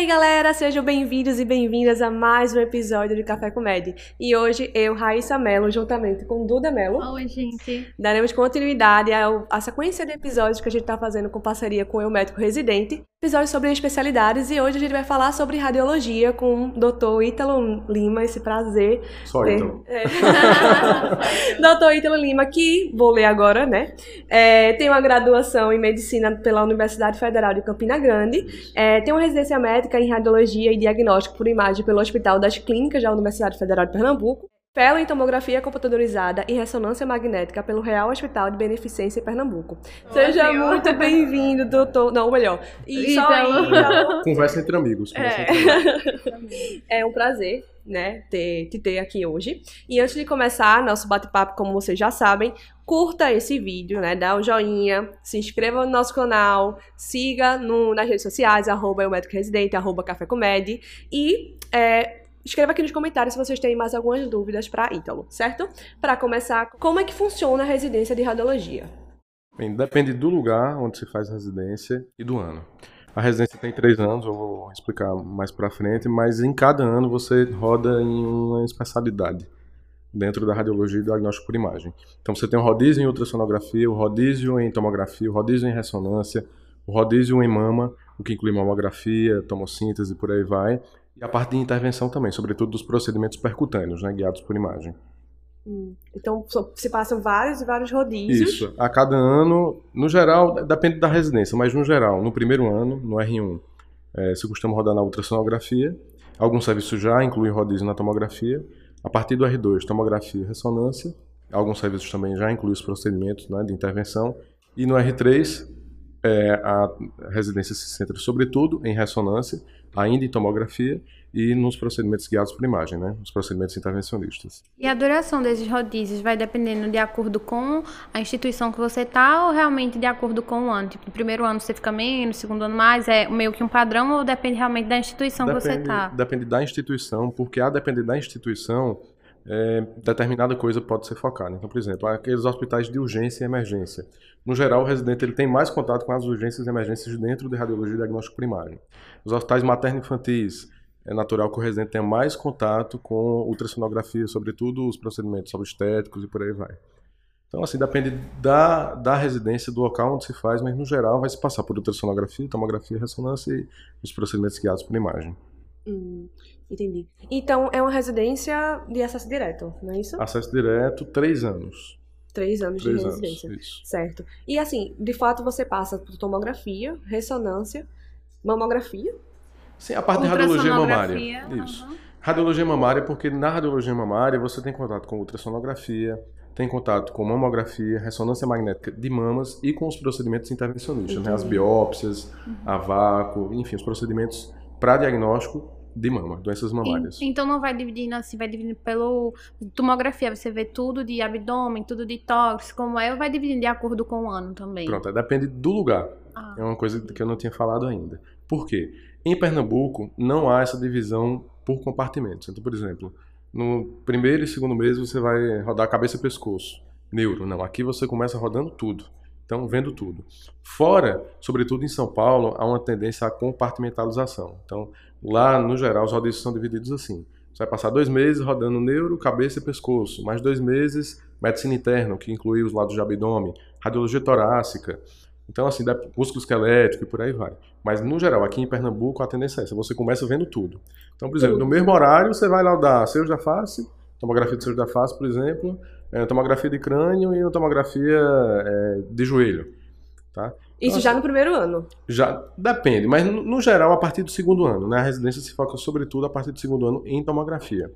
E aí, galera, sejam bem-vindos e bem-vindas a mais um episódio de Café com Med. E hoje eu, Raíssa Mello, juntamente com Duda Mello, Oi, gente. daremos continuidade à sequência de episódios que a gente está fazendo com parceria com o Eu Médico Residente. Episódios sobre especialidades e hoje a gente vai falar sobre radiologia com o Dr. Ítalo Lima, esse prazer Só ter- então. É. Doutor Ítalo Lima, que vou ler agora, né? É, tem uma graduação em medicina pela Universidade Federal de Campina Grande. É, tem uma residência médica em radiologia e diagnóstico por imagem pelo Hospital das Clínicas da Universidade Federal de Pernambuco. Fellow em tomografia computadorizada e ressonância magnética pelo Real Hospital de Beneficência em Pernambuco. Seja Ótimo. muito bem-vindo, doutor. Não, melhor. E. Ítalo. Conversa entre amigos. Conversa É. entre amigos. É um prazer, né, ter, te ter aqui hoje. E antes de começar nosso bate-papo, como vocês já sabem, curta esse vídeo, né, dá um joinha, se inscreva no nosso canal, siga no- nas redes sociais, arroba residente, arroba café comédia, e é, escreva aqui nos comentários se vocês têm mais algumas dúvidas para Ítalo, certo? Para começar, como é que funciona a residência de radiologia? Bem, depende do lugar onde se faz residência e do ano. A residência tem três anos, eu vou explicar mais pra frente, mas em cada ano você roda em uma especialidade dentro da radiologia e diagnóstico por imagem. Então você tem o rodízio em ultrassonografia, o rodízio em tomografia, o rodízio em ressonância, o rodízio em mama, o que inclui mamografia, tomossíntese, por aí vai, e a parte de intervenção também, sobretudo dos procedimentos percutâneos, né, guiados por imagem. Hum, Então, se passam vários e vários rodízios. Isso. A cada ano, no geral, depende da residência, mas no geral, no primeiro ano, no R1, eh, se costuma rodar na ultrassonografia. Alguns serviços já incluem rodízio na tomografia. A partir do R2, tomografia e ressonância. Alguns serviços também já incluem os procedimentos né, de intervenção. E no R3, eh, a residência se centra sobretudo em ressonância, ainda em tomografia e nos procedimentos guiados por imagem, né, os procedimentos intervencionistas. E a duração desses rodízios vai dependendo de acordo com a instituição que você tá ou realmente de acordo com o ano? Tipo, no primeiro ano você fica menos, no segundo ano mais, é meio que um padrão ou depende realmente da instituição que você Depende, tá? depende da instituição, porque a depender da instituição, é, determinada coisa pode ser focada. Então, por exemplo, aqueles hospitais de urgência e emergência. No geral, o residente ele tem mais contato com as urgências e emergências dentro de radiologia e diagnóstico primário. Os hospitais materno-infantis, é natural que o residente tenha mais contato com ultrassonografia, sobretudo os procedimentos obstétricos e por aí vai. Então, assim, depende da, da residência, do local onde se faz, mas no geral vai se passar por ultrassonografia, tomografia, ressonância e os procedimentos guiados por imagem. Hum, entendi. Então, é uma residência de acesso direto, não é isso? Acesso direto, três anos. Três anos Três de anos, residência. isso. Certo. E assim, de fato, você passa por tomografia, ressonância, mamografia. Sim, a parte de radiologia mamária. Isso. aham. Radiologia mamária, porque na radiologia mamária você tem contato com ultrassonografia, tem contato com mamografia, ressonância magnética de mamas e com os procedimentos intervencionistas, né? as biópsias, a vácuo, enfim, os procedimentos para diagnóstico de mama, doenças mamárias. Então não vai dividindo assim, vai dividindo pelo tomografia, você vê tudo de abdômen, tudo de tórax, como é, ou vai dividindo de acordo com o ano também? Pronto, aí depende do lugar. Ah. É uma coisa que eu não tinha falado ainda. Por quê? Em Pernambuco não há essa divisão por compartimentos. Então, por exemplo, no primeiro e segundo mês você vai rodar cabeça e pescoço. Neuro, não. Aqui você começa rodando tudo. Então, vendo tudo. Fora, sobretudo em São Paulo, há uma tendência à compartimentalização. Então, lá, no geral, os rodízios são divididos assim. Você vai passar dois meses rodando neuro, cabeça e pescoço. Mais dois meses, medicina interna, que inclui os lados de abdômen, radiologia torácica. Então, assim, dá músculo esquelético e por aí vai. Mas, no geral, aqui em Pernambuco, a tendência é essa. Você começa vendo tudo. Então, por exemplo, no mesmo horário, você vai lá dar seios da face, tomografia de seios da face, por exemplo, é, tomografia de crânio e uma tomografia é, de joelho. Tá? Isso Nossa. já no primeiro ano. Já depende, mas no, no geral a partir do segundo ano. Né? A residência se foca sobretudo a partir do segundo ano em tomografia.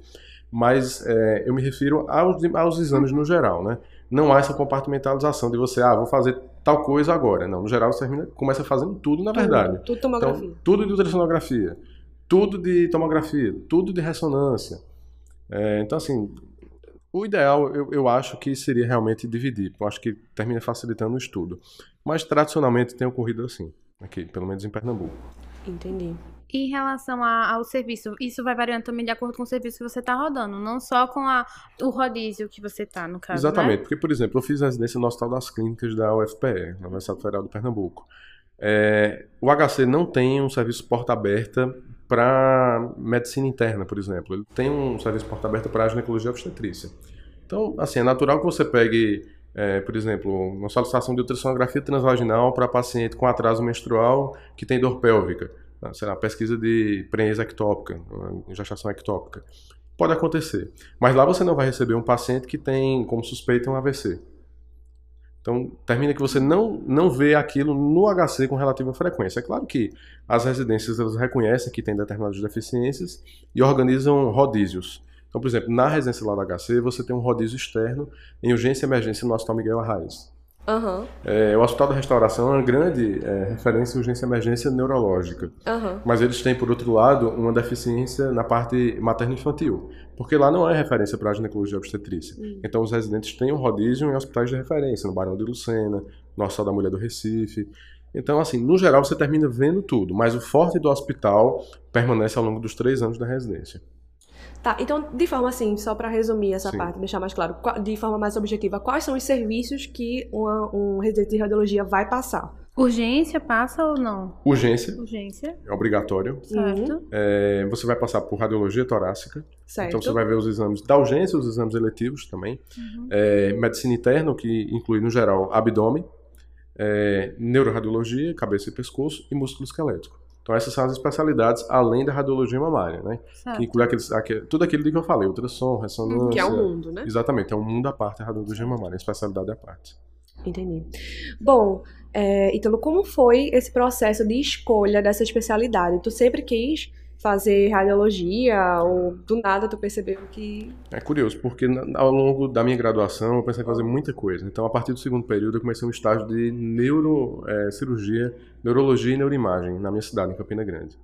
Mas é, eu me refiro aos, aos exames no geral, né? Não há essa compartimentalização de você, ah, vou fazer tal coisa agora. Não, no geral você termina, começa fazendo tudo na verdade. Tudo, tudo tomografia. Então, tudo de ultrassonografia, tudo de tomografia, tudo de ressonância. É, então, assim, o ideal eu, eu acho que seria realmente dividir. Eu acho que termina facilitando o estudo. Mas tradicionalmente tem ocorrido assim, aqui, pelo menos em Pernambuco. Entendi. Em relação a- ao serviço, isso vai variando também de acordo com o serviço que você está rodando, não só com a, o rodízio que você está, no caso, Exatamente, né? porque, por exemplo, eu fiz residência no Hospital das Clínicas da UFPE, na Universidade Federal de Pernambuco. É, o HC não tem um serviço porta aberta para medicina interna, por exemplo. Ele tem um serviço porta aberta para ginecologia obstetrícia. Então, assim, é natural que você pegue, é, por exemplo, uma solicitação de ultrassonografia transvaginal para paciente com atraso menstrual que tem dor pélvica. Né, sei lá, pesquisa de prenhez ectópica, gestação ectópica. Pode acontecer. Mas lá você não vai receber um paciente que tem como suspeita um AVC. Então, termina que você não, não vê aquilo no HC com relativa frequência. É claro que as residências elas reconhecem que tem determinadas deficiências e organizam rodízios. Então, por exemplo, na residência lá da HC, você tem um rodízio externo em urgência e emergência no Hospital Miguel Arraes. Uhum. É, o Hospital da Restauração é uma grande é, referência urgência e emergência neurológica. Uhum. Mas eles têm, por outro lado, uma deficiência na parte materno-infantil. Porque lá não é referência para a ginecologia obstetrícia. Uhum. Então os residentes têm um rodízio em hospitais de referência, no Barão de Lucena, no Hospital da Mulher do Recife. Então, assim, no geral você termina vendo tudo, mas o forte do hospital permanece ao longo dos três anos da residência. Tá, então, de forma assim, só para resumir essa Sim. parte, deixar mais claro, de forma mais objetiva, quais são os serviços que uma, um residente de radiologia vai passar? Urgência passa ou não? Urgência Urgência, é obrigatório. certo. É, você vai passar por radiologia torácica. Certo. Então você vai ver os exames da urgência, os exames eletivos também. Uhum. É, medicina interna, o que inclui, no geral, abdômen, é, neuroradiologia, cabeça e pescoço e músculo esquelético. Então essas são as especialidades além da radiologia mamária, né? Certo. Que inclui aqueles, aquele- tudo aquilo de que eu falei, ultrassom, ressonância. Que é o mundo, né? Exatamente, é um mundo à parte a radiologia mamária, a especialidade à parte. Entendi. Bom, é, Ítalo, como foi esse processo de escolha dessa especialidade? Tu sempre quis fazer radiologia ou do nada tu percebeu que... É curioso, porque ao longo da minha graduação eu pensei em fazer muita coisa. Então, a partir do segundo período, eu comecei um estágio de neurocirurgia, neurologia e neuroimagem na minha cidade, em Campina Grande.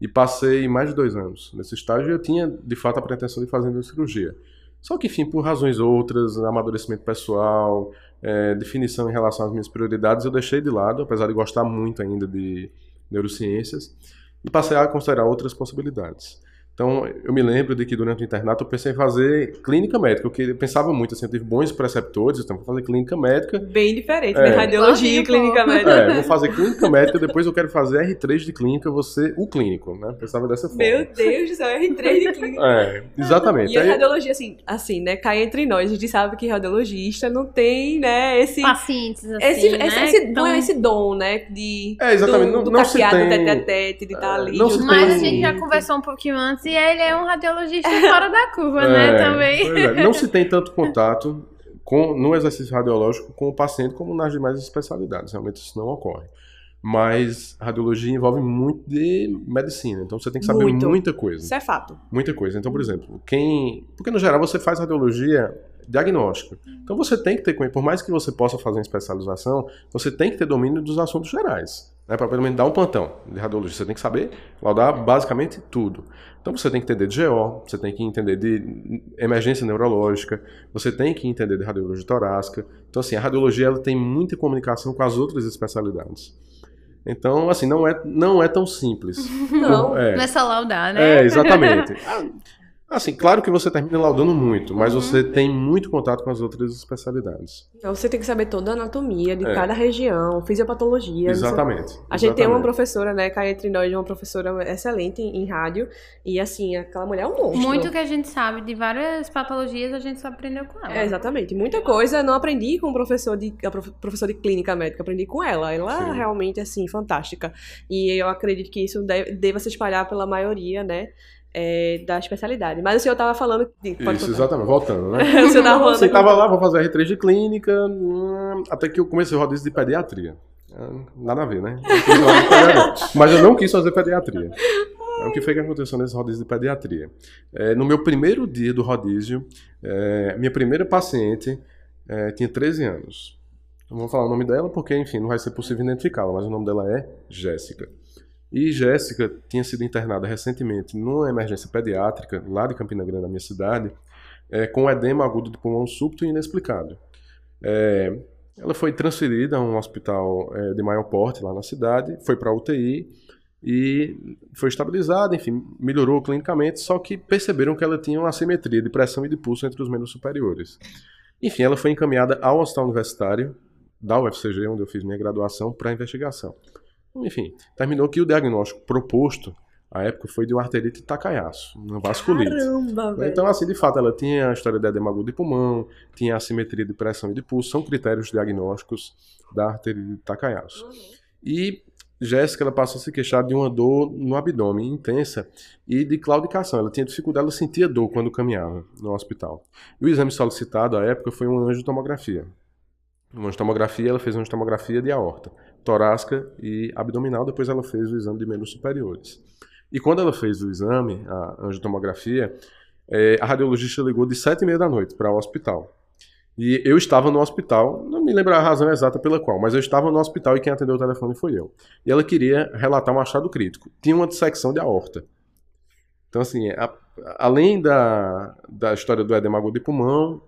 E passei mais de dois anos nesse estágio e eu tinha, de fato, a pretensão de fazer neurocirurgia. Só que, enfim, por razões outras, amadurecimento pessoal, é, definição em relação às minhas prioridades, eu deixei de lado, apesar de gostar muito ainda de neurociências, e passei a considerar outras possibilidades. Então, eu me lembro de que durante o internato eu pensei em fazer clínica médica, porque eu pensava muito, assim, eu tive bons preceptores, então vou fazer clínica médica, Bem diferente, É. né? Radiologia e clínica médica. é, vou fazer clínica médica, depois eu quero fazer R3 de clínica, você o clínico, né? Pensava dessa forma. Meu Deus do céu, R3 de clínica. É, exatamente. E a Aí- radiologia, assim, assim, né? Cai entre nós. A gente sabe que radiologista não tem, né, esse. Pacientes, assim, Esse, né? esse, esse, Então, dom, esse dom, né? De, É, exatamente, Do, não- do não se tem- tete a tete, de estar É, ali. Mas a gente já conversou um pouquinho antes e ele é um radiologista fora da curva, né? É, Também. pois é. Não se tem tanto contato com, no exercício radiológico com o paciente como nas demais especialidades. Realmente isso não ocorre. Mas radiologia envolve muito de medicina, então você tem que saber Muito. muita coisa. Isso é fato. Muita coisa. Então, por exemplo, quem. Porque no geral você faz radiologia diagnóstica. Então você tem que ter, por mais que você possa fazer uma especialização, você tem que ter domínio dos assuntos gerais. Né, para pelo menos dar um plantão de radiologia. Você tem que saber laudar basicamente tudo. Então você tem que entender de GO, você tem que entender de emergência neurológica, você tem que entender de radiologia torácica. Então, assim, a radiologia ela tem muita comunicação com as outras especialidades. Então, assim, não é, não é tão simples. Não. É. Não é só laudar, né? É, exatamente. Assim, claro que você termina laudando muito, mas Uhum. você tem muito contato com as outras especialidades. Então você tem que saber toda a anatomia de É. cada região, fisiopatologia. Exatamente. A gente tem uma exatamente. professora, né, cá entre nós, uma professora excelente em, em rádio. E assim, aquela mulher é um monstro. Muito que a gente sabe de várias patologias, a gente só aprendeu com ela. É, exatamente. Muita coisa eu não aprendi com o professor de, a prof- professor de clínica médica, aprendi com ela. Ela Sim. é realmente, assim, fantástica. E eu acredito que isso deve, deva se espalhar pela maioria, né, é, da especialidade. Mas o senhor tava falando... De, Isso, contar. exatamente. Voltando, né? o senhor tava falando... Você tava lá, vou fazer R3 de clínica, hum, até que eu comecei o rodízio de pediatria. Ah, Nada a ver, né? Eu. Mas eu não quis fazer pediatria. É o que foi que aconteceu nesse rodízio de pediatria. É, no meu primeiro dia do rodízio, é, minha primeira paciente é, tinha 13 anos. Não vou falar o nome dela porque, enfim, não vai ser possível identificá-la, mas o nome dela é Jéssica. E Jéssica tinha sido internada recentemente numa emergência pediátrica, lá de Campina Grande, na minha cidade, é, com edema agudo do pulmão súbito e inexplicado. É, ela foi transferida a um hospital é, de maior porte lá na cidade, foi para UTI e foi estabilizada, enfim, melhorou clinicamente, só que perceberam que ela tinha uma assimetria de pressão e de pulso entre os membros superiores. Enfim, ela foi encaminhada ao hospital universitário da UFCG, onde eu fiz minha graduação, para investigação. Enfim, terminou que o diagnóstico proposto à época foi de uma arterite Takayasuo, uma vasculite. Caramba, velho. Então, assim, de fato, ela tinha a história de edema agudo de pulmão, tinha assimetria de pressão e de pulso, são critérios diagnósticos da arterite Takayasuo. E Jéssica, ela passou a se queixar de uma dor no abdômen intensa e de claudicação. Ela tinha dificuldade, ela sentia dor quando caminhava no hospital. E o exame solicitado à época foi uma angiotomografia. Uma angiotomografia, ela fez uma angiotomografia de aorta, torácica e abdominal, depois ela fez o exame de membros superiores. E quando ela fez o exame, a angiotomografia, eh, a radiologista ligou de sete e meia da noite para o hospital. E eu estava no hospital, não me lembro a razão exata pela qual, mas eu estava no hospital e quem atendeu o telefone foi eu. E ela queria relatar um achado crítico. Tinha uma dissecção de aorta. Então, assim, a- além da, da história do edema agudo de pulmão,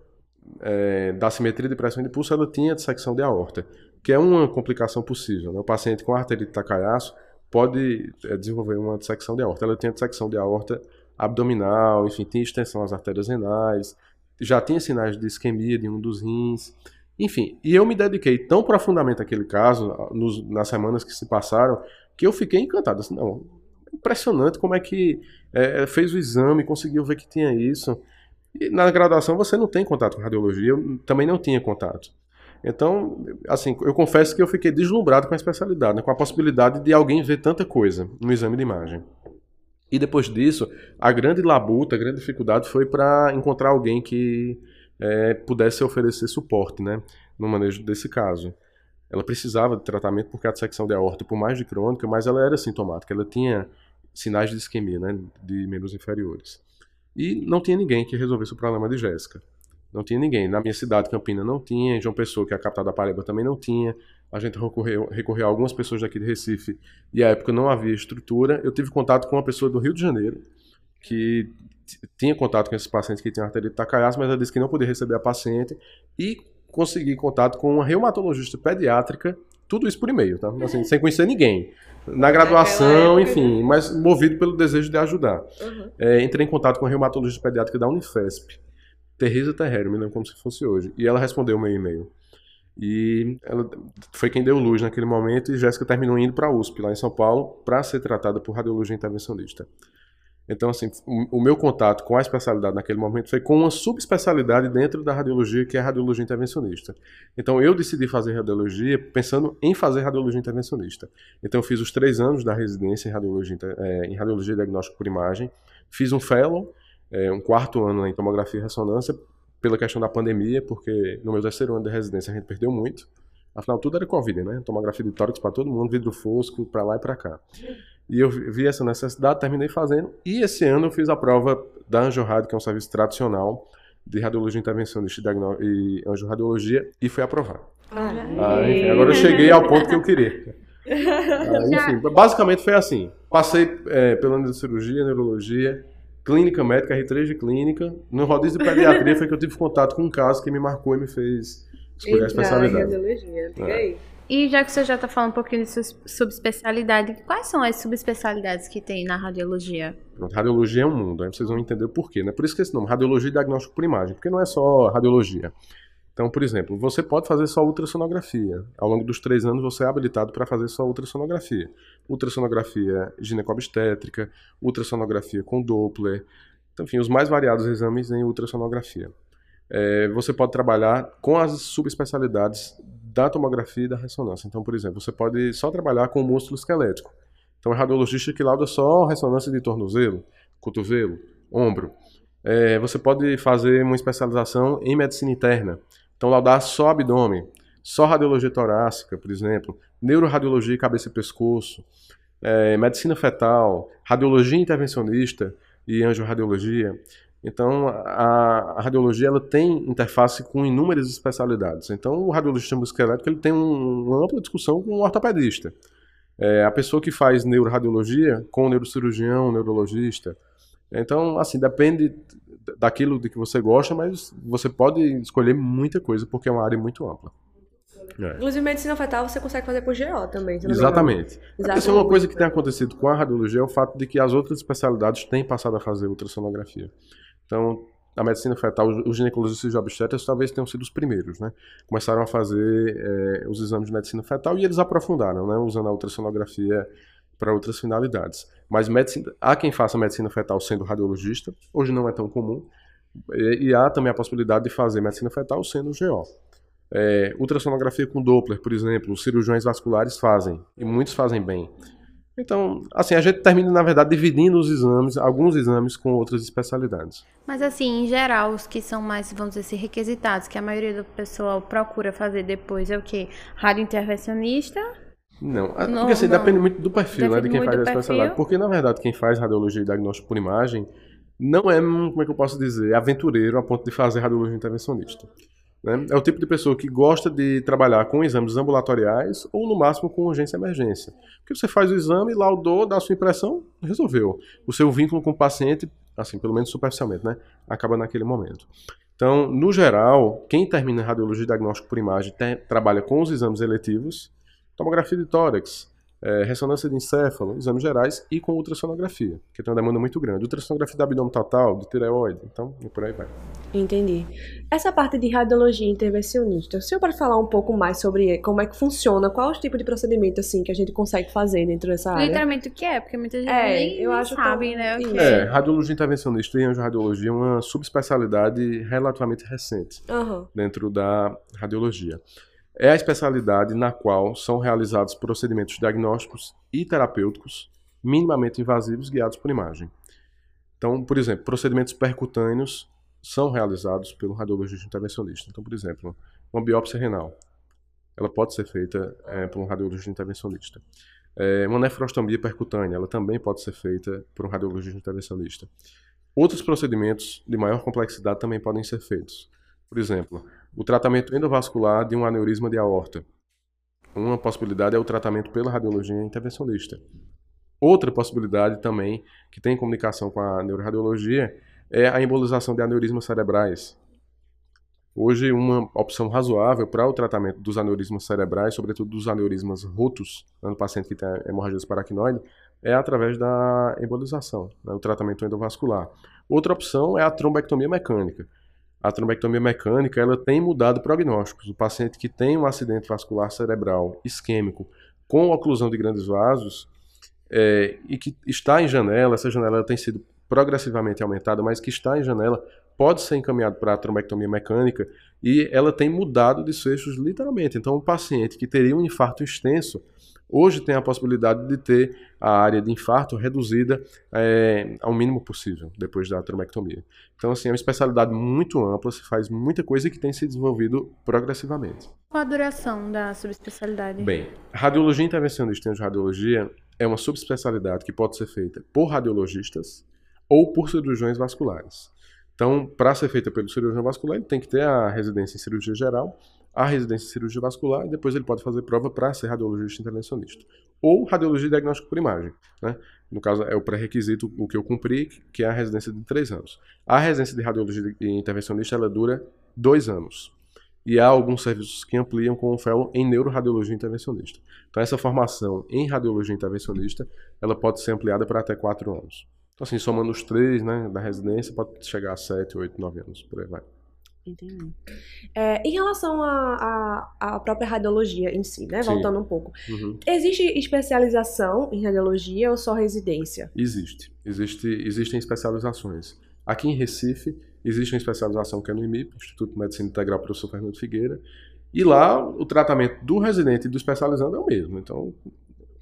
é, da simetria de pressão de pulso, ela tinha dissecção de aorta, que é uma complicação possível. Né? O paciente com arterite Takayasu pode é, desenvolver uma dissecção de aorta. Ela tinha dissecção de aorta abdominal, enfim, tinha extensão às artérias renais, já tinha sinais de isquemia de um dos rins. Enfim, e eu me dediquei tão profundamente àquele caso, nos- nas semanas que se passaram, que eu fiquei encantado. Assim, não, impressionante como é que é, fez o exame, conseguiu ver que tinha isso. E na graduação você não tem contato com radiologia, eu também não tinha contato. Então, assim, eu confesso que eu fiquei deslumbrado com a especialidade, né, com a possibilidade de alguém ver tanta coisa no exame de imagem. E depois disso, a grande labuta, a grande dificuldade foi para encontrar alguém que é, pudesse oferecer suporte né, no manejo desse caso. Ela precisava de tratamento porque a dissecção de aorta, por mais de crônica, mas ela era sintomática, ela tinha sinais de isquemia né, de membros inferiores. E não tinha ninguém que resolvesse o problema de Jéssica. Não tinha ninguém. Na minha cidade, Campina, não tinha. Em João Pessoa, que é a capital da Paraíba, também não tinha. A gente recorreu, recorreu a algumas pessoas daqui de Recife e à época não havia estrutura. Eu tive contato com uma pessoa do Rio de Janeiro que tinha contato com esses pacientes que tinham arterite Takayasu, mas ela disse que não podia receber a paciente e consegui contato com uma reumatologista pediátrica, tudo isso por e-mail, tá? Assim, sem conhecer ninguém. Na graduação, época, enfim, mas movido pelo desejo de ajudar. Uhum. É, entrei em contato com a reumatologista pediátrica da Unifesp, Teresa Terreiro, me lembro como se fosse hoje. E ela respondeu o meu e-mail. E ela foi quem deu luz naquele momento e Jéssica terminou indo para a USP, lá em São Paulo, para ser tratada por radiologia intervencionista. Então, assim, o, meu contato com a especialidade naquele momento foi com uma subespecialidade dentro da radiologia, que é a radiologia intervencionista. Então, eu decidi fazer radiologia pensando em fazer radiologia intervencionista. Então, eu fiz os três anos da residência em radiologia, eh, em radiologia diagnóstico por imagem, fiz um fellow, eh, um quarto ano em tomografia e ressonância, pela questão da pandemia, porque no meu terceiro ano de residência a gente perdeu muito. Afinal, tudo era Covid, né? Tomografia de tórax para todo mundo, vidro fosco, para lá e para cá. E eu vi essa necessidade, terminei fazendo. E esse ano eu fiz a prova da Angiorrádio, que é um serviço tradicional de radiologia intervencionista e diagnó- e angiorradiologia, e foi aprovado. Ah, enfim, agora eu cheguei ao ponto que eu queria. Ah, enfim, basicamente foi assim. Passei é, pela de cirurgia, neurologia, clínica médica, R3 de clínica. No rodízio de pediatria foi que eu tive contato com um caso que me marcou e me fez escolher a especialidade. radiologia. Diga É. aí. E já que você já está falando um pouquinho de subespecialidade, quais são as subespecialidades que tem na radiologia? Pronto, radiologia é um mundo, aí vocês vão entender o porquê, né? Por isso que esse nome, radiologia e diagnóstico por imagem, porque não é só radiologia. Então, por exemplo, você pode fazer só ultrassonografia. Ao longo dos três anos, você é habilitado para fazer só ultrassonografia. Ultrassonografia ginecobstétrica, ultrassonografia com Doppler, enfim, os mais variados exames em ultrassonografia. É, você pode trabalhar com as subespecialidades da tomografia e da ressonância. Então, por exemplo, você pode só trabalhar com o músculo esquelético. Então, é radiologista que lauda só ressonância de tornozelo, cotovelo, ombro. É, você pode fazer uma especialização em medicina interna. Então, laudar só abdômen, só radiologia torácica, por exemplo, neuroradiologia cabeça e pescoço, é, medicina fetal, radiologia intervencionista e angioradiologia. Então, a, a radiologia ela tem interface com inúmeras especialidades. Então, o radiologista musculoesquelético ele tem um- uma ampla discussão com o ortopedista. É, a pessoa que faz neuroradiologia com o neurocirurgião, o neurologista. Então, assim, depende daquilo de que você gosta, mas você pode escolher muita coisa, porque é uma área muito ampla. É. Inclusive, medicina fetal você consegue fazer por GO também. Exatamente. Exatamente. Isso é uma coisa que tem acontecido com a radiologia é o fato de que as outras especialidades têm passado a fazer ultrassonografia. Então, a medicina fetal, os ginecologistas e obstetras talvez tenham sido os primeiros, né? Começaram a fazer é, os exames de medicina fetal e eles aprofundaram, né? Usando a ultrassonografia para outras finalidades. Mas medicina, há quem faça medicina fetal sendo radiologista, hoje não é tão comum, e, e há também a possibilidade de fazer medicina fetal sendo GO. É, ultrassonografia com Doppler, por exemplo, os cirurgiões vasculares fazem, e muitos fazem bem. Então, assim, a gente termina, na verdade, dividindo os exames, alguns exames com outras especialidades. Mas, assim, em geral, os que são mais, vamos dizer assim, requisitados, que a maioria do pessoal procura fazer depois, é o quê? Radiointervencionista? Não, Não, porque assim, não. depende muito do perfil, né, de quem faz a especialidade. Porque, na verdade, quem faz radiologia e diagnóstico por imagem não é, como é que eu posso dizer, aventureiro a ponto de fazer radiologia intervencionista. Né? É o tipo de pessoa que gosta de trabalhar com exames ambulatoriais ou, no máximo, com urgência e emergência. Porque você faz o exame, laudou, dá a sua impressão, resolveu. O seu vínculo com o paciente, assim, pelo menos superficialmente, né, acaba naquele momento. Então, no geral, quem termina radiologia e diagnóstico por imagem trabalha com os exames eletivos, tomografia de tórax, eh, ressonância de encéfalo, exames gerais e com ultrassonografia, que tem uma demanda muito grande. Ultrassonografia do abdômen total, de tireoide, então, e por aí vai. Entendi. Essa parte de radiologia intervencionista, o senhor pode falar um pouco mais sobre como é que funciona, qual os tipos de procedimento assim que a gente consegue fazer dentro dessa área? Literalmente o que é, porque muita gente É, nem, eu acho sabe, tão- né? O que Isso. É, radiologia intervencionista e angiorradiologia é uma subespecialidade relativamente recente Aham. dentro da radiologia. É a especialidade na qual são realizados procedimentos diagnósticos e terapêuticos minimamente invasivos guiados por imagem. Então, por exemplo, procedimentos percutâneos são realizados pelo radiologista intervencionista. Então, por exemplo, uma biópsia renal, ela pode ser feita eh, por um radiologista intervencionista. Eh, uma nefrostomia percutânea, ela também pode ser feita por um radiologista intervencionista. Outros procedimentos de maior complexidade também podem ser feitos. Por exemplo, o tratamento endovascular de um aneurisma de aorta. Uma possibilidade é o tratamento pela radiologia intervencionista. Outra possibilidade também, que tem comunicação com a neuroradiologia, é a embolização de aneurismas cerebrais. Hoje, uma opção razoável para o tratamento dos aneurismas cerebrais, sobretudo dos aneurismas rotos, no paciente que tem hemorragia paracnoide, é através da embolização, né, o tratamento endovascular. Outra opção é a trombectomia mecânica. A trombectomia mecânica ela tem mudado prognósticos. O paciente que tem um acidente vascular cerebral isquêmico com oclusão de grandes vasos é, e que está em janela, essa janela tem sido progressivamente aumentada, mas que está em janela, pode ser encaminhado para a trombectomia mecânica e ela tem mudado desfechos literalmente. Então, um paciente que teria um infarto extenso, hoje tem a possibilidade de ter a área de infarto reduzida é, ao mínimo possível depois da trombectomia. Então, assim, é uma especialidade muito ampla, se faz muita coisa que tem se desenvolvido progressivamente. Qual a duração da subespecialidade? Bem, radiologia intervencionista em radiologia é uma subespecialidade que pode ser feita por radiologistas ou por cirurgiões vasculares. Então, para ser feita pelo cirurgião vascular, ele tem que ter a residência em cirurgia geral, a residência em cirurgia vascular e depois ele pode fazer prova para ser radiologista intervencionista. Ou radiologia diagnóstico por imagem. Né? No caso, é o pré-requisito, o que eu cumpri, que é a residência de três anos. A residência de radiologia intervencionista ela dura dois anos. E há alguns serviços que ampliam com o fellow em neuroradiologia intervencionista. Então, essa formação em radiologia intervencionista, ela pode ser ampliada para até quatro anos. Então, assim, somando os três, né, da residência, pode chegar a sete, oito, nove anos, por aí vai. Entendi. É, em relação à própria radiologia em si, né? Sim. Voltando um pouco. Uhum. Existe especialização em radiologia ou só residência? Existe. Existe. Existem especializações. Aqui em Recife, existe uma especialização que é no IMIP, Instituto de Medicina Integral Professor Fernando Figueira, e lá o tratamento do residente e do especializando é o mesmo. Então,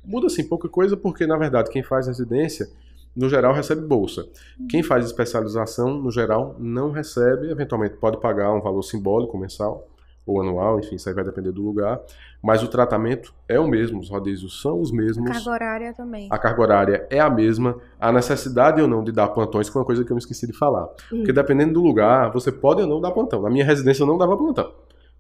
muda assim pouca coisa, porque na verdade quem faz residência, no geral, recebe bolsa. Quem faz especialização, no geral, não recebe, eventualmente pode pagar um valor simbólico mensal ou anual, enfim, isso aí vai depender do lugar, mas o tratamento é o mesmo, os rodízios são os mesmos. Carga horária também. A carga horária é a mesma, a necessidade ou não de dar plantões foi uma coisa que eu me esqueci de falar. Hum. Porque dependendo do lugar, você pode ou não dar plantão. Na minha residência eu não dava plantão.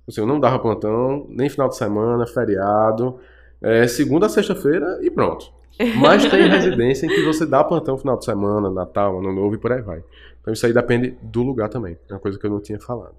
Assim, eu não dava plantão, nem final de semana, feriado, é, segunda a sexta-feira e pronto. Mas tem residência em que você dá plantão final de semana, Natal, Ano Novo e por aí vai. Então isso aí depende do lugar também. É uma coisa que eu não tinha falado.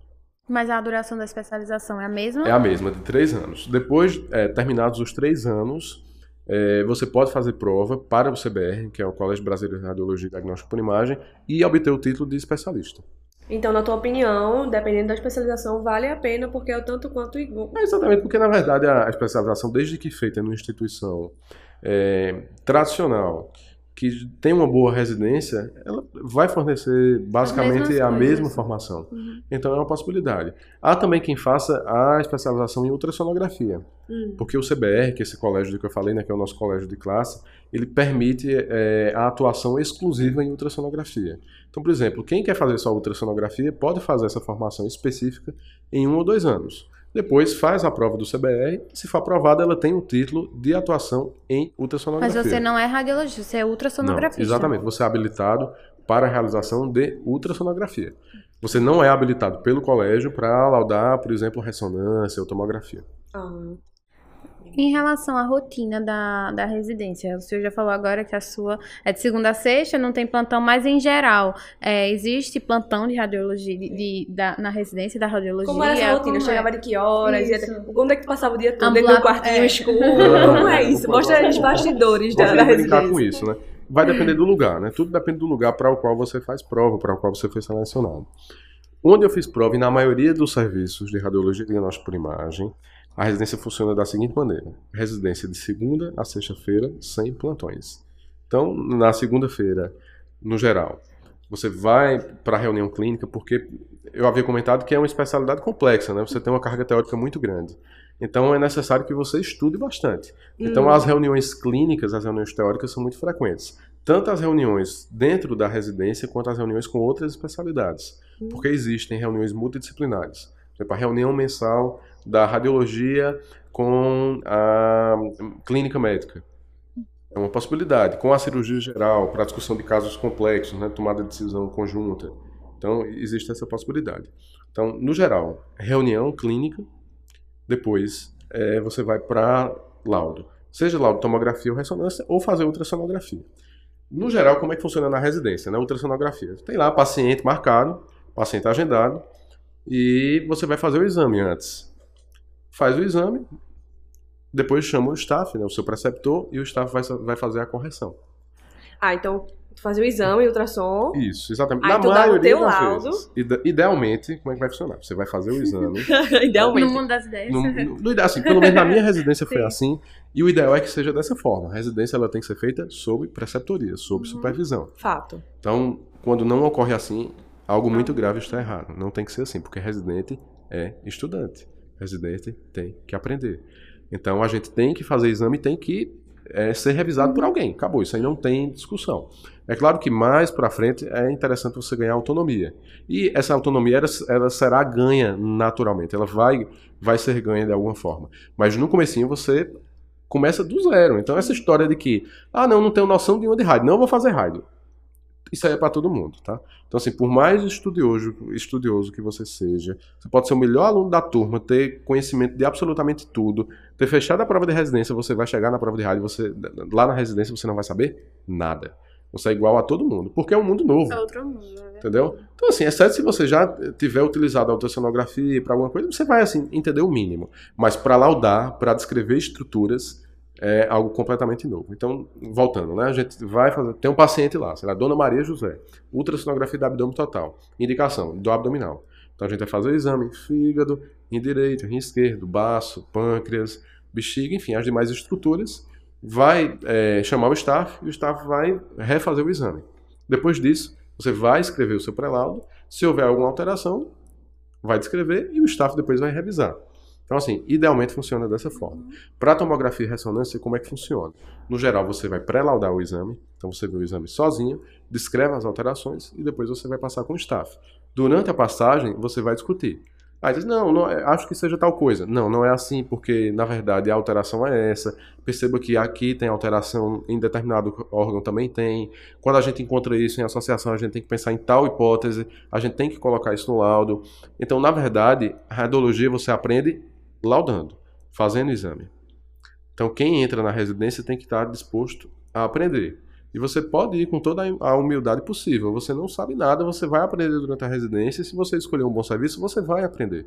Mas a duração da especialização é a mesma? É a mesma, de três anos. Depois, é, terminados os três anos, é, você pode fazer prova para o CBR, que é o Colégio Brasileiro de Radiologia e Diagnóstico por Imagem, e obter o título de especialista. Então, na tua opinião, dependendo da especialização, vale a pena porque é o tanto quanto igual. É exatamente porque, na verdade, a especialização, desde que feita numa instituição é, tradicional, que tem uma boa residência, ela vai fornecer basicamente a mesma formação. Uhum. Então é uma possibilidade. Há também quem faça a especialização em ultrassonografia, uhum. porque o CBR, que é esse colégio que eu falei, né, que é o nosso colégio de classe, ele permite é, a atuação exclusiva em ultrassonografia. Então, por exemplo, quem quer fazer só ultrassonografia pode fazer essa formação específica em um ou dois anos. Depois faz a prova do CBR, se for aprovada, ela tem o título de atuação em ultrassonografia. Mas você não é radiologista, você é ultrassonografista. Não, exatamente, você é habilitado para a realização de ultrassonografia. Você não é habilitado pelo colégio para laudar, por exemplo, ressonância ou tomografia. Ah. Em relação à rotina da, da residência, o senhor já falou agora que a sua é de segunda a sexta, não tem plantão, mas em geral, é, existe plantão de radiologia de, de da, na residência da radiologia? Como era essa rotina? É? Chegava de que horas? Ia, quando é que passava o dia todo? Ambula... Dentro do quartinho é. escuro? Como é isso? Mostra os bastidores da, da residência. com isso, né? Vai depender do lugar, né? Tudo depende do lugar para o qual você faz prova, para o qual você foi selecionado. Onde eu fiz prova, e na maioria dos serviços de radiologia e diagnóstico por imagem, a residência funciona da seguinte maneira: residência de segunda a sexta-feira, sem plantões. Então, na segunda-feira, no geral, você vai para a reunião clínica, porque eu havia comentado que é uma especialidade complexa, né? Você tem uma carga teórica muito grande. Então, é necessário que você estude bastante. Então, hum. as reuniões clínicas, as reuniões teóricas são muito frequentes. Tanto as reuniões dentro da residência, quanto as reuniões com outras especialidades. Hum. Porque existem reuniões multidisciplinares. Por exemplo, a reunião mensal da radiologia com a clínica médica. É uma possibilidade. Com a cirurgia geral, para discussão de casos complexos, né, tomada de decisão conjunta. Então, existe essa possibilidade. Então, no geral, reunião clínica, depois é, você vai para laudo. Seja laudo tomografia ou ressonância, ou fazer ultrassonografia. No geral, como é que funciona na residência, né? Ultrassonografia. Tem lá paciente marcado, paciente agendado, e você vai fazer o exame antes faz o exame, depois chama o staff, né, o seu preceptor, e o staff vai, vai fazer a correção. Ah, então fazer o exame, o ultrassom. Isso, exatamente. Aí Na tu maioria dá o teu das laudo. vezes. Idealmente, como é que vai funcionar? Você vai fazer o exame. idealmente. No mundo das ideias. No, no, assim, pelo menos na minha residência foi assim. E o ideal é que seja dessa forma. A residência ela tem que ser feita sob preceptoria, sob uhum. supervisão. Fato. Então, quando não ocorre assim, algo muito grave está errado. Não tem que ser assim, porque residente é estudante residente tem que aprender. Então a gente tem que fazer exame, tem que é, ser revisado por alguém. Acabou, isso aí não tem discussão. É claro que mais para frente é interessante você ganhar autonomia. E essa autonomia ela, ela, será ganha naturalmente, ela vai, vai ser ganha de alguma forma. Mas no comecinho você começa do zero. Então essa história de que, ah não, não tenho noção de onde rádio, não vou fazer rádio isso aí é para todo mundo, tá? Então, assim, por mais estudioso, estudioso que você seja, você pode ser o melhor aluno da turma, ter conhecimento de absolutamente tudo, ter fechado a prova de residência, você vai chegar na prova de rádio, você lá na residência você não vai saber nada. Você é igual a todo mundo, porque é um mundo novo. É outro mundo, né? Entendeu? Então, assim, exceto se você já tiver utilizado a ultrassonografia para alguma coisa, você vai, assim, entender o mínimo. Mas para laudar, para descrever estruturas, é algo completamente novo. Então, voltando, né? A gente vai fazer. Tem um paciente lá, sei lá, Dona Maria José, ultrassonografia do abdômen total. Indicação, do abdominal. Então a gente vai fazer o exame fígado, rim direito, rim esquerdo, baço, pâncreas, bexiga, enfim, as demais estruturas. Vai é, chamar o staff e o staff vai refazer o exame. Depois disso, você vai escrever o seu pré-laudo. Se houver alguma alteração, vai descrever e o staff depois vai revisar. Então, assim, idealmente funciona dessa forma. Para tomografia e ressonância, como é que funciona? No geral, você vai pré-laudar o exame, então você vê o exame sozinho, descreve as alterações e depois você vai passar com o staff. Durante a passagem, você vai discutir. Aí diz, não, não, é, acho que seja tal coisa. Não, não é assim, porque na verdade a alteração é essa. Perceba que aqui tem alteração, em determinado órgão também tem. Quando a gente encontra isso em associação, a gente tem que pensar em tal hipótese, a gente tem que colocar isso no laudo. Então, na verdade, a radiologia você aprende laudando, fazendo exame. Então, quem entra na residência tem que estar disposto a aprender. E você pode ir com toda a humildade possível. Você não sabe nada, você vai aprender durante a residência. E se você escolher um bom serviço, você vai aprender.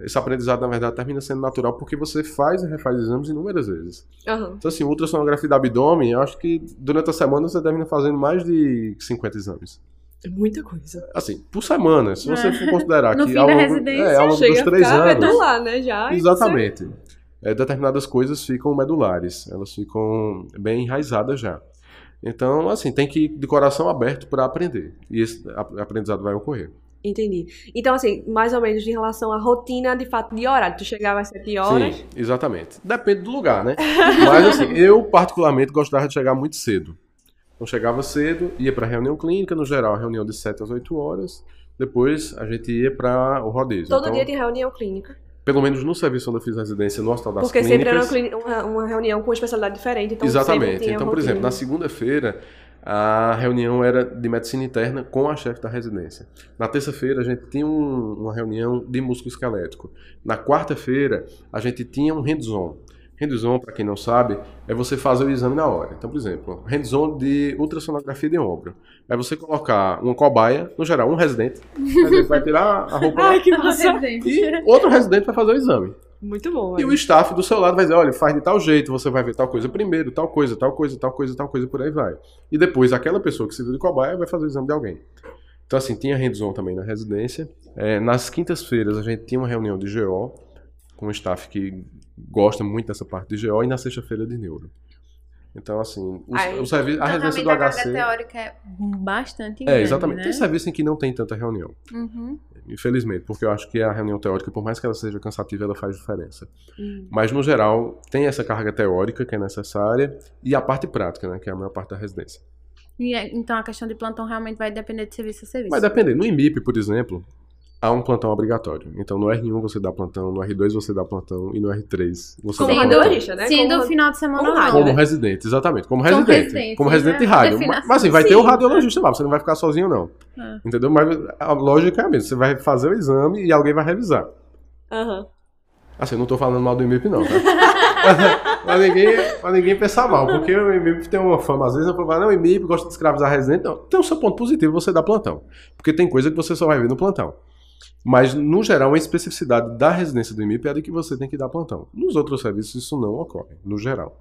Esse aprendizado, na verdade, termina sendo natural porque você faz e refaz exames inúmeras vezes. Uhum. Então, assim, ultrassonografia do abdômen, eu acho que durante a semana você termina fazendo mais de 50 exames. É muita coisa. Assim, por semana, se você for considerar No que ao da longo, residência, é, ao longo dos três anos. medular, né? Já. Exatamente. É, determinadas coisas ficam medulares, elas ficam bem enraizadas já. Então, assim, tem que ir de coração aberto para aprender. E esse aprendizado vai ocorrer. Entendi. Então, assim, mais ou menos em relação à rotina, de fato, de horário. Tu chegava às 7 horas. Sim, exatamente. Depende do lugar, né? Mas, assim, eu particularmente gostava de chegar muito cedo. Então, chegava cedo, ia para reunião clínica, no geral, reunião de 7 às 8 horas. Depois, a gente ia para o rodízio. Todo então, dia tem reunião clínica. pelo menos no serviço onde eu fiz residência no Hospital das Porque Clínicas. sempre era uma, uma- uma reunião com especialidade diferente. Então Exatamente. Então, por exemplo, na segunda-feira, a reunião era de medicina interna com a chefe da residência. Na terça-feira, a gente tinha um- uma reunião de músculo esquelético. Na quarta-feira, a gente tinha um hands-on. Hands-on, para quem não sabe, é você fazer o exame na hora. Então, por exemplo, hands-on de ultrassonografia de ombro. É você colocar uma cobaia, no geral, um residente. Residente vai tirar a roupa Ai, que massa. e outro residente vai fazer o exame. Muito bom. E o staff do seu lado vai dizer, olha, faz de tal jeito, você vai ver tal coisa primeiro, tal coisa, tal coisa, tal coisa, tal coisa, por aí vai. E depois aquela pessoa que se viu de cobaia vai fazer o exame de alguém. Então, assim, tinha hands-on também na residência. É, nas quintas-feiras a gente tinha uma reunião de GO, com o staff que gosta muito dessa parte de GO, e na sexta-feira de neuro. Então, assim, o, Aí, o serviço, a Então, residência do a HC... teórica é bastante É, grande, exatamente. né? Tem serviço em que não tem tanta reunião. Uhum. Infelizmente, porque eu acho que a reunião teórica, por mais que ela seja cansativa, ela faz diferença. Hum. Mas, no geral, tem essa carga teórica que é necessária e a parte prática, né, que é a maior parte da residência. E é- então a questão de plantão realmente vai depender de serviço a serviço. Mas depender. No IMIP, por exemplo, há um plantão obrigatório. Então, no R1 você dá plantão, no R2 você dá plantão e no R3 você Como dá Sendo- plantão. radiologista, né? Sendo Como- o final de semana como rádio, Como né? residente, exatamente. Como Como residente. residente, como residente de né? rádio. Definição. Mas assim, vai Sim. ter o radiologista lá, você não vai ficar sozinho, não. Ah. Entendeu? Mas a lógica é a mesma. Você vai fazer o exame e alguém vai revisar. Aham. Assim, eu não tô falando mal do IMIP, não, tá? pra, ninguém, pra ninguém pensar mal, porque o IMIP tem uma fama, às vezes eu falo, não, o IMIP gosta de escravizar residente. Não, tem o seu ponto positivo você dar plantão. Porque tem coisa que você só vai ver no plantão. Mas, no geral, a especificidade da residência do IMIP é de que você tem que dar plantão. Nos outros serviços isso não ocorre, no geral.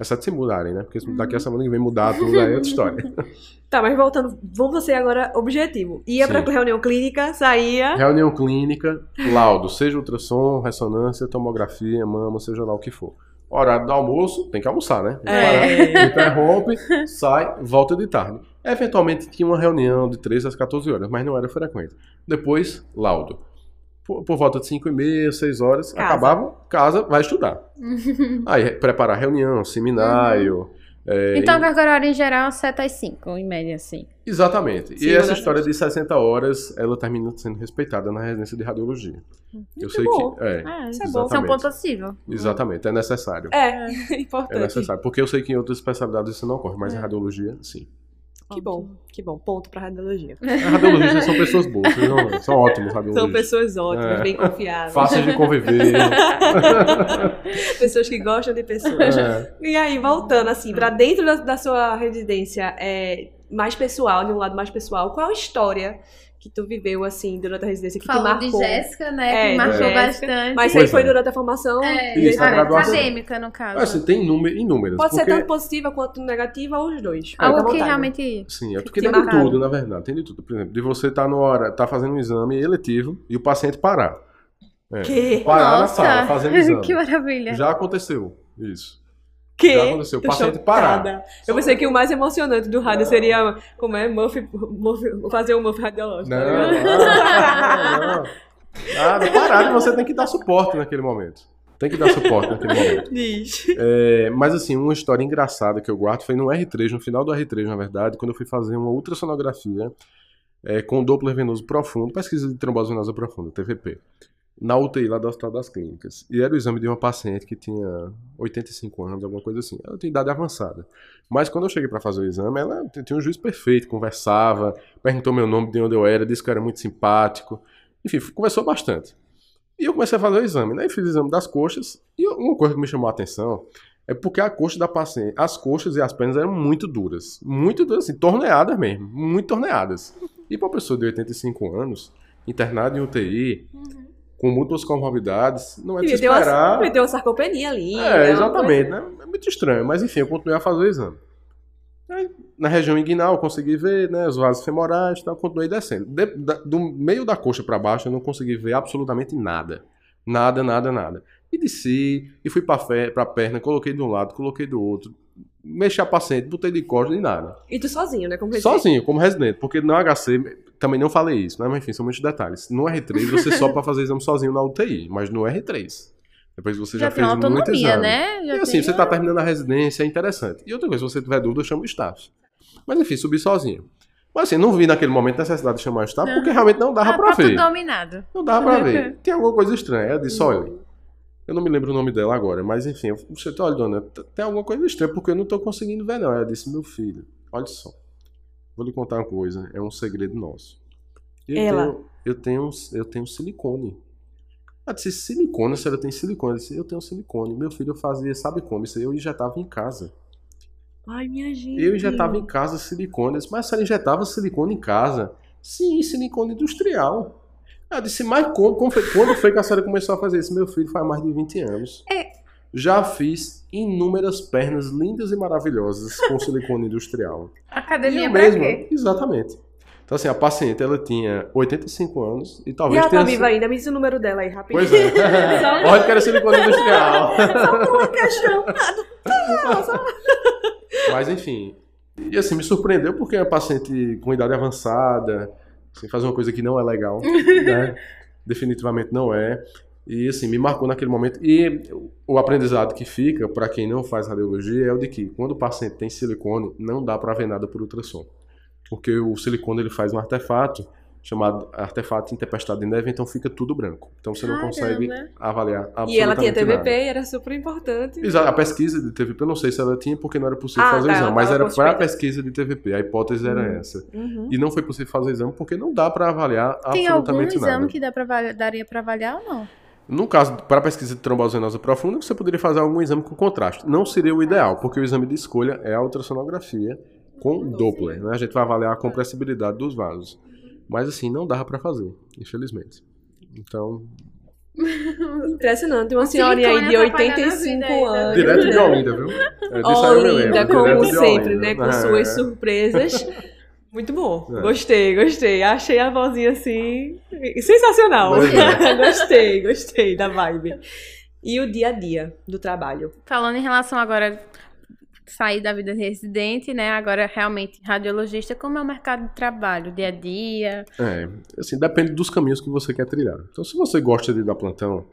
Exceto se mudarem, né? Porque daqui a semana que vem mudar tudo, aí é outra história. Tá, mas voltando, vamos ser agora objetivo. Ia Sim. pra reunião clínica, saía. Reunião clínica, laudo, seja ultrassom, ressonância, tomografia, mama, seja lá o que for. Horário do almoço, tem que almoçar, né? É. Interrompe, sai, volta de tarde. Eventualmente tinha uma reunião de 13 às 14 horas, mas não era frequente. Depois, laudo. Por, por volta de 5 e meia, 6 horas, Casa. acabava, casa, vai estudar. Aí, preparar reunião, seminário. É, Então a carga horária em geral 7 às 5, em média, assim. Exatamente. E Sim, essa mas- história de 60 horas, ela termina sendo respeitada na residência de radiologia. Eu sei bom. que. É, Ah, Isso é bom. Isso é um ponto acessível. Exatamente, é necessário. É, É importante. necessário. Porque eu sei que em outras especialidades isso não ocorre, mas É. em radiologia, sim. Que bom, que bom. Ponto pra radiologia. Radiologistas são pessoas boas, não- são ótimos radiologistas. São pessoas ótimas, É. bem confiáveis. Fáceis de conviver. pessoas que gostam de pessoas. É. E aí, voltando assim, pra dentro da, da sua residência, é, mais pessoal, de um lado mais pessoal, qual a história que tu viveu, assim, durante a residência, que te Falou de marcou? Jéssica, né? É, que marcou Jéssica. bastante. Mas isso aí foi é. durante a formação? É, Isso, a a graduação. acadêmica, no caso. Assim, tem número, inúmeros. Pode ser porque, tanto positiva quanto negativa, ou os dois. Algo que vontade. realmente. Sim, é que porque te tem de tudo, na verdade. Tem de tudo. Por exemplo, de você estar tá hora, tá fazendo um exame eletivo e o paciente parar. É. Que? Parar na Nossa, sala, fazendo exame. que maravilha. Já aconteceu isso. Que? Já aconteceu, o Tô paciente parar. Eu pensei que o mais emocionante do rádio seria, como é, fazer o Muff radiológico. Não, não, não, não. Nada, parado você tem que dar suporte naquele momento. Tem que dar suporte naquele momento. É, mas assim, uma história engraçada que eu guardo foi no R3, no final do R3, na verdade, quando eu fui fazer uma ultrassonografia é, com Doppler venoso profundo, pesquisa de trombose venosa profunda, TVP, na UTI lá do Hospital das Clínicas. E era o exame de uma paciente que tinha 85 anos, alguma coisa assim. Ela tinha idade avançada. Mas quando eu cheguei para fazer o exame, ela tinha um juiz perfeito, conversava, perguntou meu nome, de onde eu era, disse que eu era muito simpático. Enfim, conversou bastante. E eu comecei a fazer o exame, né? E fiz o exame das coxas. E uma coisa que me chamou a atenção é porque a coxa da paciente, as coxas e as pernas eram muito duras. Muito duras, assim, torneadas mesmo. Muito torneadas. E para uma pessoa de 85 anos, internada em UTI, com múltiplas comorbidades, não é de se Devia ter, uma, esperar. ter uma sarcopenia ali. É, né, exatamente, né? É muito estranho. Mas enfim, eu continuei a fazer o exame. Aí, na região inguinal eu consegui ver, né, os vasos femorais, tal, continuei descendo. De, da, do meio da coxa para baixo eu não consegui ver absolutamente nada. Nada, nada, nada. E desci, e fui para a perna, coloquei de um lado, coloquei do outro, mexi a paciente, botei de costas e nada. E tu sozinho, né? Como sozinho, como residente, porque no HC também não falei isso, né? Mas enfim, são muitos detalhes. No R3 você só para fazer exame sozinho na UTI, mas no R3 depois você já, já fez muito exame. né? Já e assim, tem... você está terminando a residência, é interessante. E outra coisa, se você tiver dúvida, chama o staff. Mas enfim, subi sozinho. Mas assim, não vi naquele momento necessidade de chamar o staff, porque realmente não dava ah, pra tá ver. dominado. Não dava pra ver. Tem alguma coisa estranha. Ela disse, olha, eu não me lembro o nome dela agora, mas enfim, você tá, olha, dona, tem alguma coisa estranha, porque eu não tô conseguindo ver, não. Ela disse, meu filho, olha só, vou lhe contar uma coisa, é um segredo nosso. Eu ela. Tenho, eu, tenho, eu tenho silicone. Ela disse, silicone, a senhora tem silicone? Eu disse, eu tenho silicone. Meu filho fazia, sabe como? Isso aí eu injetava em casa. Ai, minha gente. Eu injetava em casa silicone. Eu disse, mas a senhora injetava silicone em casa? Sim, silicone industrial. Ela disse, mas quando, quando, foi, que a senhora começou a fazer isso? Meu filho faz mais de 20 anos. É. Já fiz inúmeras pernas lindas e maravilhosas com silicone industrial. Academia e mesmo, quê? Exatamente. Então, assim, a paciente, ela tinha 85 anos e talvez e ela tenha... tá viva ainda, me diz o número dela aí, rapidinho. Pois é. Pode que era silicone industrial. Só uma questão. Mas, enfim. E, assim, me surpreendeu porque é uma paciente com idade avançada, assim, faz uma coisa que não é legal, né? Definitivamente não é. E, assim, me marcou naquele momento. E o aprendizado que fica, para quem não faz radiologia, é o de que quando o paciente tem silicone, não dá para ver nada por ultrassom porque o silicone ele faz um artefato chamado artefato em tempestade de neve, então fica tudo branco. Então você não Caramba. consegue avaliar absolutamente E ela tinha TVP, nada. era super importante. Exato, a pesquisa de TVP, eu não sei se ela tinha porque não era possível ah, fazer tá, o exame, mas era para a pesquisa de TVP, a hipótese era uhum. essa. Uhum. E não foi possível fazer o exame porque não dá para avaliar Tem absolutamente nada. Tem algum exame que dá pra, daria para avaliar ou não? No caso, para pesquisa de trombose venosa profunda, você poderia fazer algum exame com contraste. Não seria o ideal, porque o exame de escolha é a ultrassonografia, com Doppler. Né? A gente vai avaliar a compressibilidade dos vasos. Mas assim, não dava para fazer, infelizmente. Então. Impressionante, uma senhorinha aí de 85 anos. Direto de Olinda, viu? É, Olinda, como sempre, né? Com é. suas surpresas. Muito bom. É. Gostei, gostei. Achei a vozinha assim. Sensacional. É. gostei, gostei da vibe. E o dia a dia do trabalho. Falando em relação agora sair da vida de residente, né? Agora realmente radiologista, como é o mercado de trabalho, dia a dia? É, assim, depende dos caminhos que você quer trilhar. Então, se você gosta de dar plantão,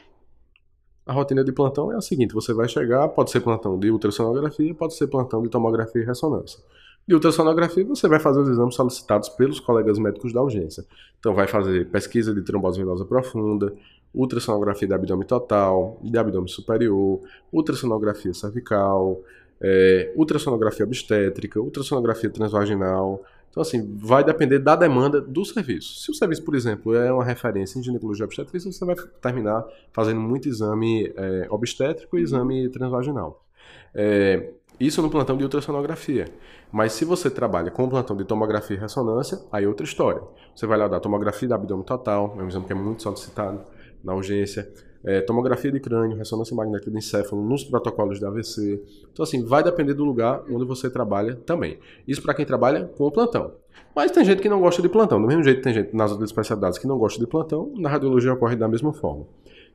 a rotina de plantão é a seguinte: você vai chegar, pode ser plantão de ultrassonografia, pode ser plantão de tomografia e ressonância. De ultrassonografia, você vai fazer os exames solicitados pelos colegas médicos da urgência. Então, vai fazer pesquisa de trombose venosa profunda, ultrassonografia de abdômen total, de abdômen superior, ultrassonografia cervical, é, ultrassonografia obstétrica, ultrassonografia transvaginal. Então, assim, vai depender da demanda do serviço. Se o serviço, por exemplo, é uma referência em ginecologia obstetrícia, você vai terminar fazendo muito exame é, obstétrico e exame transvaginal. É, isso no plantão de ultrassonografia. Mas se você trabalha com o plantão de tomografia e ressonância, aí é outra história. Você vai lá dar tomografia do abdômen total, é um exame que é muito solicitado na urgência é, tomografia de crânio, ressonância magnética do encéfalo nos protocolos de AVC. Então, assim, vai depender do lugar onde você trabalha também. Isso para quem trabalha com o plantão. Mas tem gente que não gosta de plantão. Do mesmo jeito tem gente nas outras especialidades que não gosta de plantão, na radiologia ocorre da mesma forma.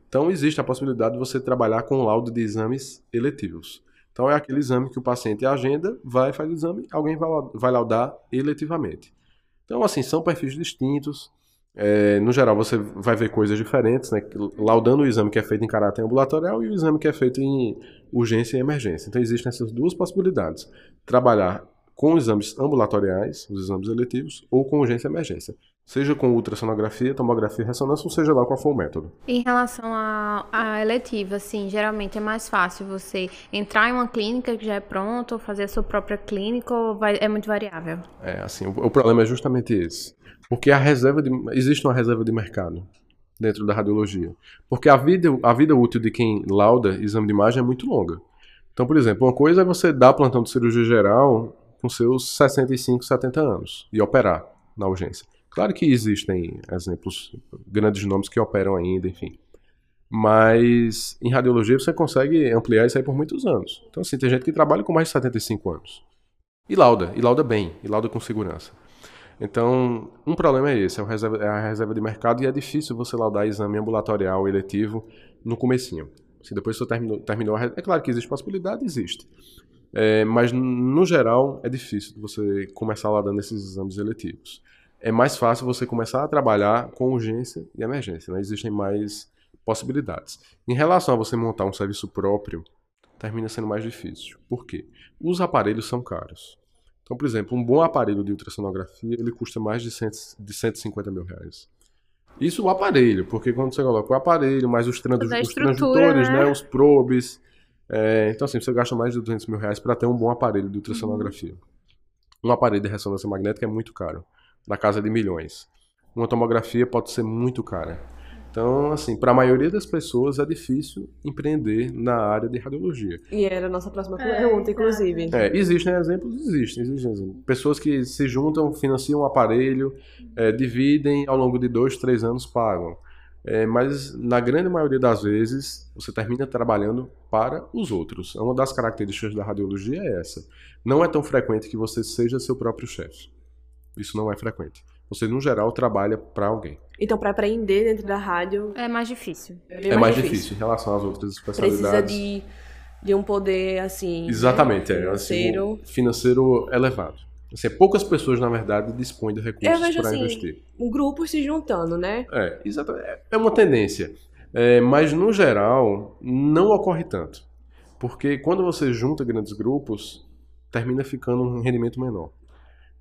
Então, existe a possibilidade de você trabalhar com laudo de exames eletivos. Então, é aquele exame que o paciente agenda, vai, faz o exame, alguém vai laudar eletivamente. Então, assim, são perfis distintos. É, no geral, você vai ver coisas diferentes, né? laudando o exame que é feito em caráter ambulatorial e o exame que é feito em urgência e emergência. Então, existem essas duas possibilidades: trabalhar com exames ambulatoriais, os exames eletivos, ou com urgência e emergência. Seja com ultrassonografia, tomografia e ressonância, ou seja lá qual for o método. Em relação à eletiva, assim, geralmente é mais fácil você entrar em uma clínica que já é pronta, ou fazer a sua própria clínica, ou vai, é muito variável? É, assim, o, o problema é justamente esse. Porque a reserva de, existe uma reserva de mercado dentro da radiologia. Porque a vida, a vida útil de quem lauda exame de imagem é muito longa. Então, por exemplo, uma coisa é você dar plantão de cirurgia geral com seus 65, 70 anos e operar na urgência. Claro que existem exemplos, grandes nomes que operam ainda, enfim. Mas em radiologia você consegue ampliar isso aí por muitos anos. Então, assim, tem gente que trabalha com mais de 75 anos. E lauda, e lauda bem, e lauda com segurança. Então, um problema é esse, é, é a reserva de mercado e é difícil você laudar exame ambulatorial eletivo no comecinho. Se depois você terminou, terminou a, é claro que existe possibilidade, existe. É, mas, no geral, é difícil você começar lá dando esses exames eletivos. É mais fácil você começar a trabalhar com urgência e emergência. Né? Existem mais possibilidades. Em relação a você montar um serviço próprio, termina sendo mais difícil. Por quê? Os aparelhos são caros. Então, por exemplo, um bom aparelho de ultrassonografia ele custa mais de, cento, de 150 mil reais. Isso o aparelho, porque quando você coloca o aparelho, mais os, trans, os transdutores, né? né? os probes, é, então, assim, você gasta mais de 200 mil reais para ter um bom aparelho de ultrassonografia. Uhum. Um aparelho de ressonância magnética é muito caro, na casa de milhões. Uma tomografia pode ser muito cara. Então, assim, para a maioria das pessoas é difícil empreender na área de radiologia. E era a nossa próxima é, pergunta, inclusive. É, existem exemplos? Existem, existem exemplos. Pessoas que se juntam, financiam um aparelho, é, dividem, ao longo de dois, três anos pagam. É, mas na grande maioria das vezes você termina trabalhando para os outros. Uma das características da radiologia é essa. Não é tão frequente que você seja seu próprio chefe. Isso não é frequente. Você, no geral, trabalha para alguém. Então, para aprender dentro da rádio. É mais difícil. É, é mais, difícil. difícil. em relação às outras especialidades. Precisa de, de um poder, assim. Exatamente, é. Financeiro. Assim, financeiro elevado. Assim, poucas pessoas, na verdade, dispõem de recursos para assim, investir. Um grupo se juntando, né? É, exatamente. É uma tendência. É, mas, no geral, não ocorre tanto. Porque quando você junta grandes grupos, termina ficando um rendimento menor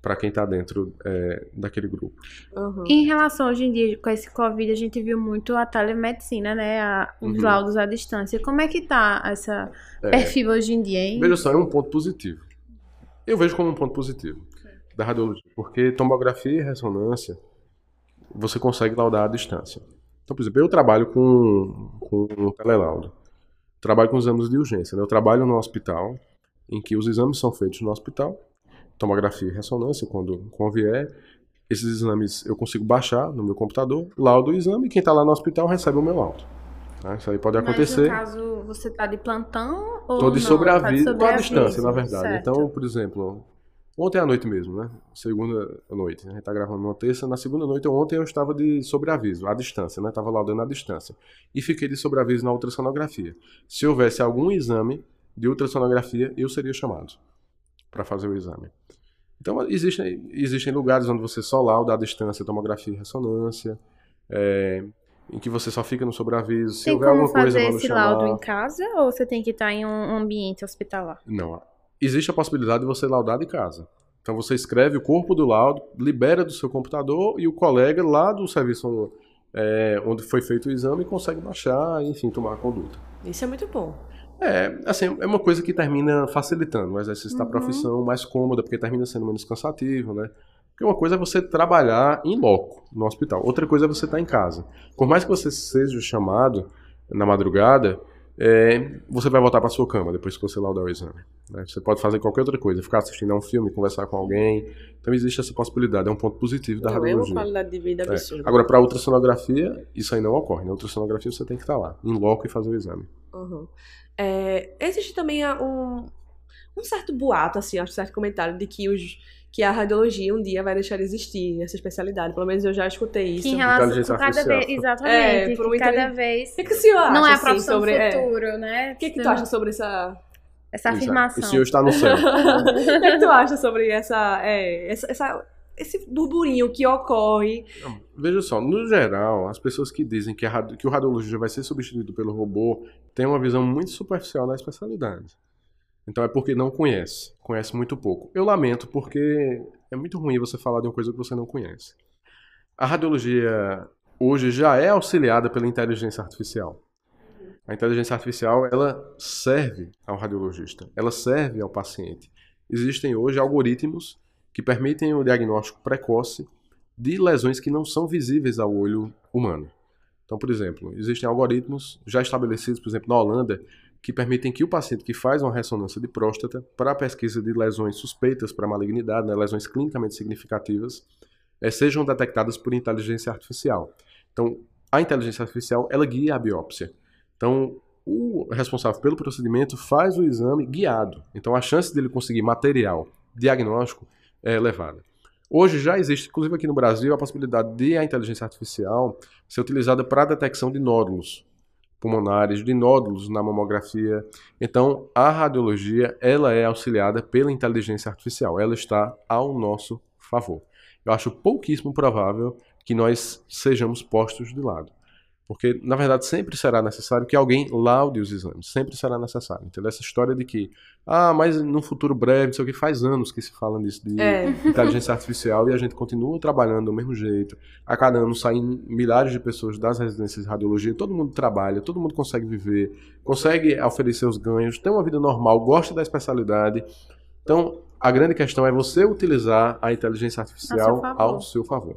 para quem está dentro é, daquele grupo. Uhum. Em relação hoje em dia com esse Covid, a gente viu muito a telemedicina, né? A, os uhum. laudos à distância. Como é que tá essa é, perfil hoje em dia, hein? Veja só, é um ponto positivo. Eu vejo como um ponto positivo da radiologia, porque tomografia e ressonância você consegue laudar à distância. Então, por exemplo, eu trabalho com, com um telelaudo. Trabalho com exames de urgência. Né? Eu trabalho no hospital, em que os exames são feitos no hospital, tomografia e ressonância, quando convier. Esses exames eu consigo baixar no meu computador, laudo o exame, e quem está lá no hospital recebe o meu laudo. Né? Isso aí pode acontecer. Mas no caso, você está de plantão ou Estou de sobreaviso, tá à distância, na verdade. Certo. Então, por exemplo, ontem à noite mesmo, né? Segunda noite. A gente está gravando uma terça. Na segunda noite, ontem eu estava de sobreaviso, à distância, né? Estava laudando à distância. E fiquei de sobreaviso na ultrassonografia. Se houvesse algum exame de ultrassonografia, eu seria chamado para fazer o exame. Então, existem, existem lugares onde você só lauda a distância, tomografia e ressonância, é, em que você só fica no sobreaviso. Se tem houver alguma coisa, fazer esse chamar... laudo em casa ou você tem que estar em um ambiente hospitalar? Não. Existe a possibilidade de você laudar de casa. Então, você escreve o corpo do laudo, libera do seu computador e o colega lá do serviço é, onde foi feito o exame consegue baixar e, enfim, tomar a conduta. Isso é muito bom. É, assim, é uma coisa que termina facilitando o exercício uhum. da profissão, mais cômoda, porque termina sendo menos cansativo, né? Porque uma coisa é você trabalhar em loco, no hospital. Outra coisa é você estar em casa. Por mais que você seja chamado na madrugada, é, você vai voltar para sua cama depois que você laudar o exame. Né? Você pode fazer qualquer outra coisa, ficar assistindo a um filme, conversar com alguém. Então existe essa possibilidade, é um ponto positivo da radiologia. É uma qualidade de vida é. absurda. Agora, para ultrassonografia, isso aí não ocorre. Na ultrassonografia você tem que estar lá, em loco e fazer o exame. Uhum. É, existe também um, um certo boato, assim, um certo comentário de que os que a radiologia um dia vai deixar de existir, essa especialidade. Pelo menos eu já escutei isso. Em relação cada vez, exatamente. É, por cada vez. O que, que o senhor acha? Não é a assim, profissão sobre, é, futuro, é, né? O que, que tu acha sobre essa essa afirmação? O senhor está no céu. o que, que tu acha sobre essa, é, essa, essa esse burburinho que ocorre. Veja só, no geral, as pessoas que dizem que, a, que o radiologista vai ser substituído pelo robô têm uma visão muito superficial da especialidade. Então é porque não conhece, conhece muito pouco. Eu lamento porque é muito ruim você falar de uma coisa que você não conhece. A radiologia hoje já é auxiliada pela inteligência artificial. A inteligência artificial ela serve ao radiologista, ela serve ao paciente. Existem hoje algoritmos que permitem o diagnóstico precoce de lesões que não são visíveis ao olho humano. Então, por exemplo, existem algoritmos já estabelecidos, por exemplo, na Holanda, que permitem que o paciente que faz uma ressonância de próstata para a pesquisa de lesões suspeitas para malignidade, né, lesões clinicamente significativas, é, sejam detectadas por inteligência artificial. Então, a inteligência artificial ela guia a biópsia. Então, o responsável pelo procedimento faz o exame guiado. Então, a chance dele conseguir material diagnóstico é. Hoje já existe, inclusive aqui no Brasil, a possibilidade de a inteligência artificial ser utilizada para a detecção de nódulos pulmonares, de nódulos na mamografia. Então, a radiologia, ela é auxiliada pela inteligência artificial. Ela está ao nosso favor. Eu acho pouquíssimo provável que nós sejamos postos de lado. Porque, na verdade, sempre será necessário que alguém laude os exames. Sempre será necessário. Então, essa história de que, ah, mas no futuro breve, não sei o que, faz anos que se fala disso, de é. inteligência artificial, e a gente continua trabalhando do mesmo jeito. A cada ano saem milhares de pessoas das residências de radiologia, todo mundo trabalha, todo mundo consegue viver, consegue oferecer os ganhos, tem uma vida normal, gosta da especialidade. Então, a grande questão é você utilizar a inteligência artificial ao seu favor.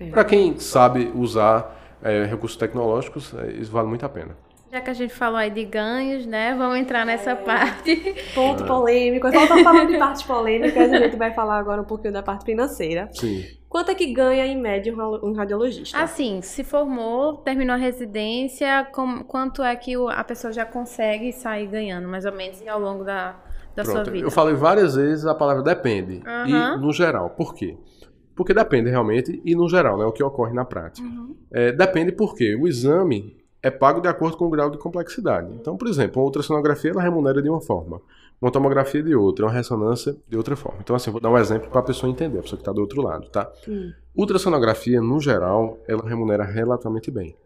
É. Para quem sabe usar é, recursos tecnológicos, é, isso vale muito a pena. Já que a gente falou aí de ganhos, né? Vamos entrar nessa é. parte. Ponto polêmico. Então, tá falando de partes polêmicas, a gente vai falar agora um pouquinho da parte financeira. Sim. Quanto é que ganha, em média, um radiologista? Assim, se formou, terminou a residência, com, quanto é que a pessoa já consegue sair ganhando, mais ou menos, ao longo da, da sua vida? Eu falei várias vezes a palavra depende. Uhum. E no geral. Por quê? Porque depende realmente, e no geral, né, o que ocorre na prática. Uhum. É, depende porque o exame é pago de acordo com o grau de complexidade. Então, por exemplo, uma ultrassonografia ela remunera de uma forma, uma tomografia de outra, uma ressonância de outra forma. Então, assim, vou dar um exemplo para a pessoa entender, a pessoa que está do outro lado, tá? Ultrassonografia, no geral, ela remunera relativamente bem.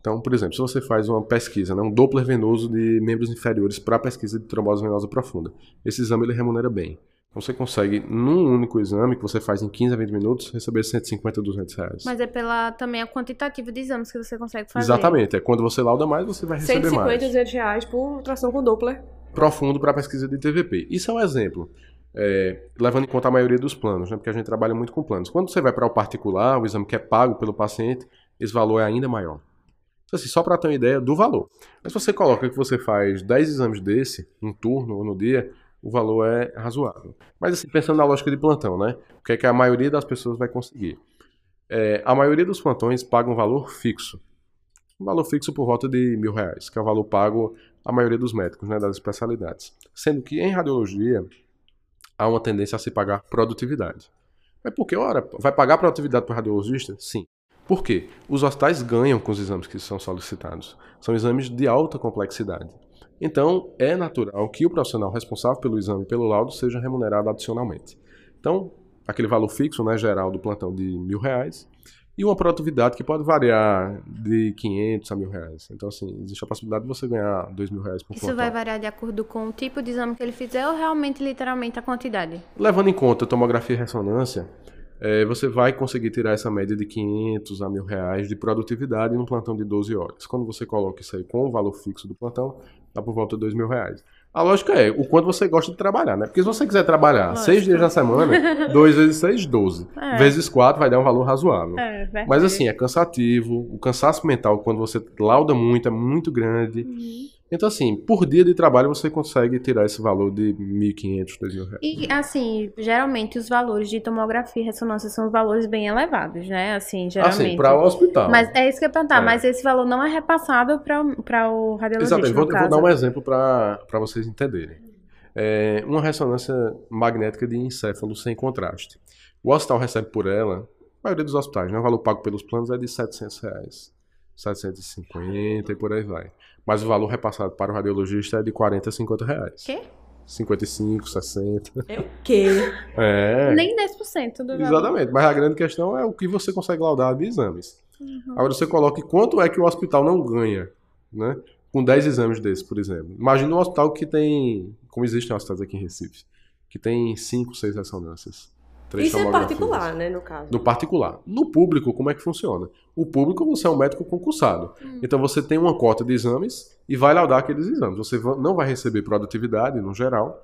Então, por exemplo, se você faz uma pesquisa, né, um Doppler venoso de membros inferiores para pesquisa de trombose venosa profunda, esse exame ele remunera bem. Você consegue, num único exame que você faz em 15 a 20 minutos, receber 150 a 200 reais. Mas é pela também a quantitativa de exames que você consegue fazer. Exatamente. É quando você lauda mais, você vai receber 150 mais. 150 a 200 reais por tração com Doppler. Profundo para pesquisa de TVP. Isso é um exemplo. É, levando em conta a maioria dos planos, né, porque a gente trabalha muito com planos. Quando você vai para o particular, o exame que é pago pelo paciente, esse valor é ainda maior. Então, assim, só para ter uma ideia do valor. Mas se você coloca que você faz 10 exames desse, um turno ou no dia, o valor é razoável. Mas assim, pensando na lógica de plantão, né? O que é que a maioria das pessoas vai conseguir? É, a maioria dos plantões paga um valor fixo. Um valor fixo por volta de mil reais, que é o valor pago à maioria dos médicos, né, das especialidades. Sendo que em radiologia há uma tendência a se pagar produtividade. Mas por que, ora, vai pagar produtividade para o radiologista? Sim. Por quê? Os hospitais ganham com os exames que são solicitados. São exames de alta complexidade. Então, é natural que o profissional responsável pelo exame e pelo laudo seja remunerado adicionalmente. Então, aquele valor fixo, né, geral do plantão de mil reais, e uma produtividade que pode variar de 500 a mil reais. Então, assim, existe a possibilidade de você ganhar dois mil reais por Isso plantão. vai variar de acordo com o tipo de exame que ele fizer ou realmente, literalmente, a quantidade? Levando em conta tomografia e ressonância, é, você vai conseguir tirar essa média de 500 a mil reais de produtividade num plantão de 12 horas. Quando você coloca isso aí com o valor fixo do plantão, dá por volta de dois mil reais. A lógica é o quanto você gosta de trabalhar, né? Porque se você quiser trabalhar Lógico. seis dias na semana, dois vezes seis, doze. É. Vezes quatro vai dar um valor razoável. É, Mas assim, é cansativo. O cansaço mental, quando você lauda muito, é muito grande. Uhum. Então, assim, por dia de trabalho você consegue tirar esse valor de 1.500, 2.000 reais. E, assim, geralmente os valores de tomografia e ressonância são valores bem elevados, né? Assim, geralmente. Assim, para o hospital. Mas é isso que eu ia perguntar, é. mas esse valor não é repassado para o radiologista, Exatamente, vou, vou, dar um exemplo para vocês entenderem. É uma ressonância magnética de encéfalo sem contraste. O hospital recebe por ela, a maioria dos hospitais, né? O valor pago pelos planos é de 700 reais. 750 e por aí vai. Mas o valor repassado para o radiologista é de 40 a 50 reais. Quê? 55, 60. É o quê? É. Nem 10% do valor. Exatamente. Mas a grande questão é o que você consegue laudar de exames. Uhum. Agora você coloca quanto é que o hospital não ganha, né? Com 10 exames desses, por exemplo. Imagina um hospital que tem, como existem hospitais aqui em Recife, que tem 5, 6 ressonâncias. Três Isso é particular, né, no caso. No particular. No público, como é que funciona? O público, você é um médico concursado. Hum. Então, você tem uma cota de exames e vai laudar aqueles exames. Você não vai receber produtividade, no geral,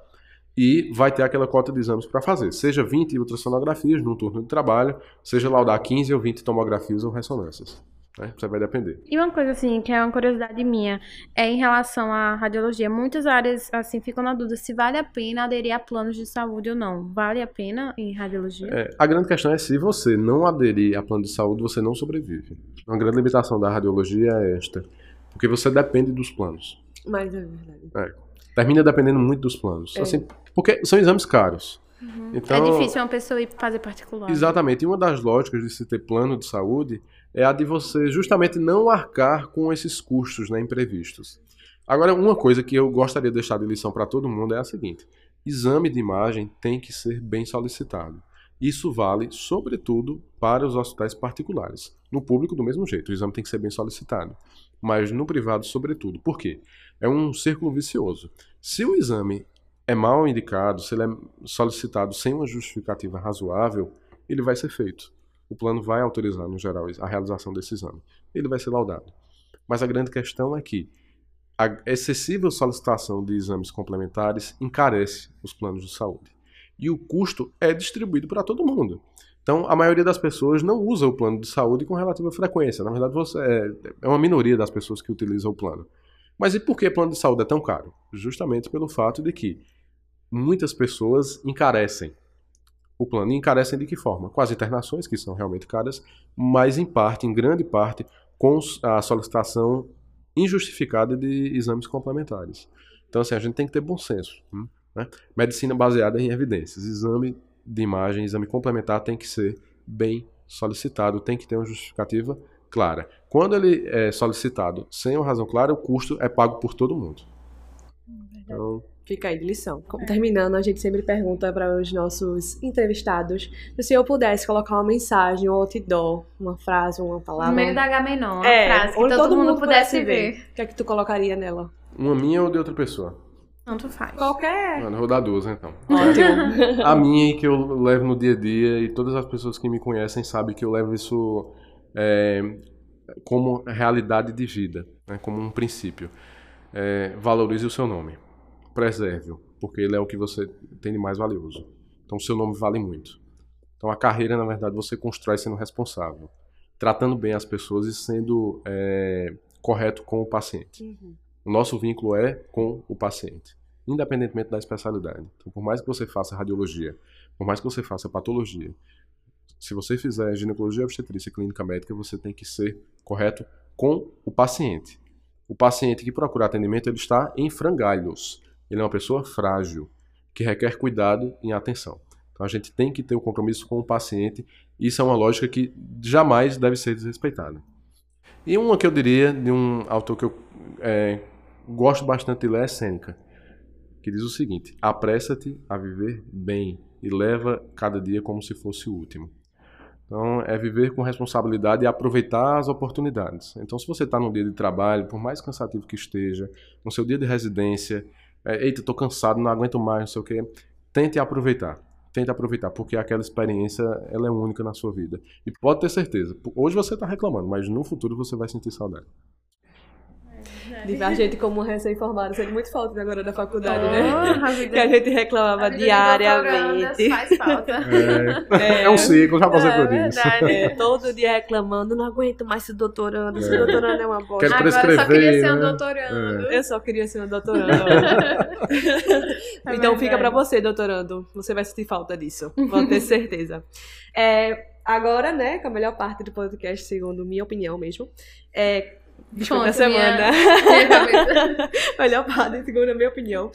e vai ter aquela cota de exames para fazer. Seja 20 ultrassonografias num turno de trabalho, seja laudar 15 ou 20 tomografias ou ressonâncias. Né? Você vai depender. E uma coisa assim, que é uma curiosidade minha, é em relação à radiologia. Muitas áreas assim ficam na dúvida se vale a pena aderir a planos de saúde ou não. Vale a pena em radiologia? É, a grande questão é se você não aderir a plano de saúde, você não sobrevive. Uma grande limitação da radiologia é esta. Porque você depende dos planos. Mas é verdade. É, termina dependendo muito dos planos. É. Assim, porque são exames caros. Então, é difícil uma pessoa ir fazer particular. Exatamente. E uma das lógicas de se ter plano de saúde é a de você justamente não arcar com esses custos né, imprevistos. Agora, uma coisa que eu gostaria de deixar de lição para todo mundo é a seguinte: exame de imagem tem que ser bem solicitado. Isso vale, sobretudo, para os hospitais particulares. No público, do mesmo jeito, o exame tem que ser bem solicitado. Mas no privado, sobretudo. Por quê? É um círculo vicioso. Se o exame é mal indicado, se ele é solicitado sem uma justificativa razoável, ele vai ser feito. O plano vai autorizar, no geral, a realização desse exame. Ele vai ser laudado. Mas a grande questão é que a excessiva solicitação de exames complementares encarece os planos de saúde e o custo é distribuído para todo mundo. Então, a maioria das pessoas não usa o plano de saúde com relativa frequência. Na verdade, você é, é uma minoria das pessoas que utilizam o plano. Mas e por que plano de saúde é tão caro? Justamente pelo fato de que muitas pessoas encarecem o plano. E encarecem de que forma? Com as internações, que são realmente caras, mas em parte, em grande parte, com a solicitação injustificada de exames complementares. Então, assim, a gente tem que ter bom senso. Hum? Né? Medicina baseada em evidências. Exame de imagem, exame complementar tem que ser bem solicitado, tem que ter uma justificativa clara. Quando ele é solicitado sem uma razão clara, o custo é pago por todo mundo. Então, Fica aí de lição. Terminando, a gente sempre pergunta para os nossos entrevistados se eu pudesse colocar uma mensagem, um outdoor, uma frase, uma palavra. No meio da Agamenon, uma É, frase que onde todo, mundo pudesse ver. O que é que tu colocaria nela? Uma minha ou de outra pessoa? Tanto faz. Qualquer. Mano, eu vou dar duas, então. Ótimo. A minha que eu levo no dia a dia e todas as pessoas que me conhecem sabem que eu levo isso é, como realidade de vida, né, como um princípio. É, valorize o seu nome, preserve-o, porque ele é o que você tem de mais valioso. Então, o seu nome vale muito. Então, a carreira, na verdade, você constrói sendo responsável, tratando bem as pessoas e sendo é, correto com o paciente. Uhum. O nosso vínculo é com o paciente, independentemente da especialidade. Então, por mais que você faça radiologia, por mais que você faça patologia, se você fizer ginecologia, obstetrícia, clínica médica, você tem que ser correto com o paciente. O paciente que procura atendimento, ele está em frangalhos. Ele é uma pessoa frágil, que requer cuidado e atenção. Então a gente tem que ter o um compromisso com o paciente. Isso é uma lógica que jamais deve ser desrespeitada. E uma que eu diria de um autor que eu é, gosto bastante de ler é Sêneca, que diz o seguinte: apressa-te a viver bem e leva cada dia como se fosse o último. Então, é viver com responsabilidade e aproveitar as oportunidades. Então, se você está num dia de trabalho, por mais cansativo que esteja, no seu dia de residência, é, eita, estou cansado, não aguento mais, não sei o quê, tente aproveitar. Tente aproveitar, porque aquela experiência ela é única na sua vida. E pode ter certeza, hoje você está reclamando, mas no futuro você vai sentir saudade. De ver a gente como recém-formado, sendo muito falta agora da faculdade, né? Oh, a vida- Que a gente reclamava a de diariamente. Faz falta. É, é um ciclo, já passei É por isso. verdade. É, todo dia reclamando, não aguento mais ser doutorando, ser É. doutorando é uma bosta. Quero Agora só prescrever, queria ser um né? doutorando. Eu só queria ser um doutorando. É então fica pra você, doutorando. Você vai sentir falta disso. Pode ter certeza. É, agora, né, com a melhor parte do podcast, segundo minha opinião mesmo, é Biscoito da semana. minha cabeça. melhor parte, segundo a minha opinião.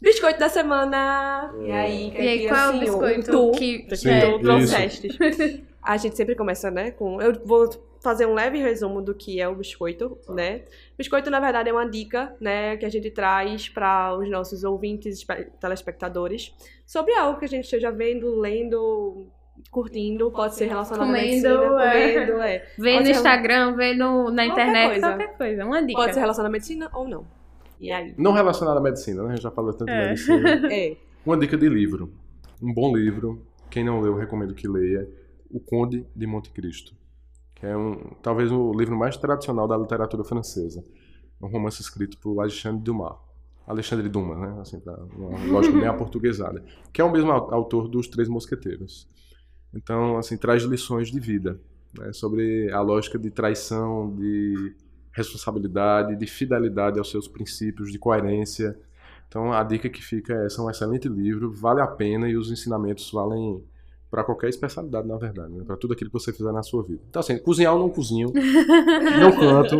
Biscoito da semana. E aí, E aí, qual é o biscoito tu, que- que Sim, tu isso. trouxeste? A gente sempre começa, né, com... Eu vou fazer um leve resumo do que é o biscoito, né? Biscoito, na verdade, é uma dica, né, que a gente traz para os nossos ouvintes, espe- telespectadores, sobre algo que a gente esteja vendo, lendo, curtindo, pode ser relacionado Comendo, à medicina, é. comendo, é. Vê Pode no Instagram, vê no, na Qualquer internet, coisa. qualquer coisa. Uma dica. Pode ser relacionado à medicina ou não. E aí? Não relacionado à medicina, né? A gente já falou tanto de É. medicina. É. Uma dica de livro. Um bom livro. Quem não leu, eu recomendo que leia. O Conde de Monte Cristo. Que é um, talvez o livro mais tradicional da literatura francesa. É um romance escrito por Alexandre Dumas. Alexandre Dumas, né? Assim, pra uma lógica bem aportuguesada. Que é o mesmo au- autor dos Três Mosqueteiros. Então, assim, traz lições de vida. Né? Sobre a lógica de traição, de responsabilidade, de fidelidade aos seus princípios, de coerência. Então a dica que fica é: esse é um excelente livro, vale a pena e os ensinamentos valem para qualquer especialidade, na verdade, né? para tudo aquilo que você fizer na sua vida. Então, assim, cozinhar eu não cozinho, não canto,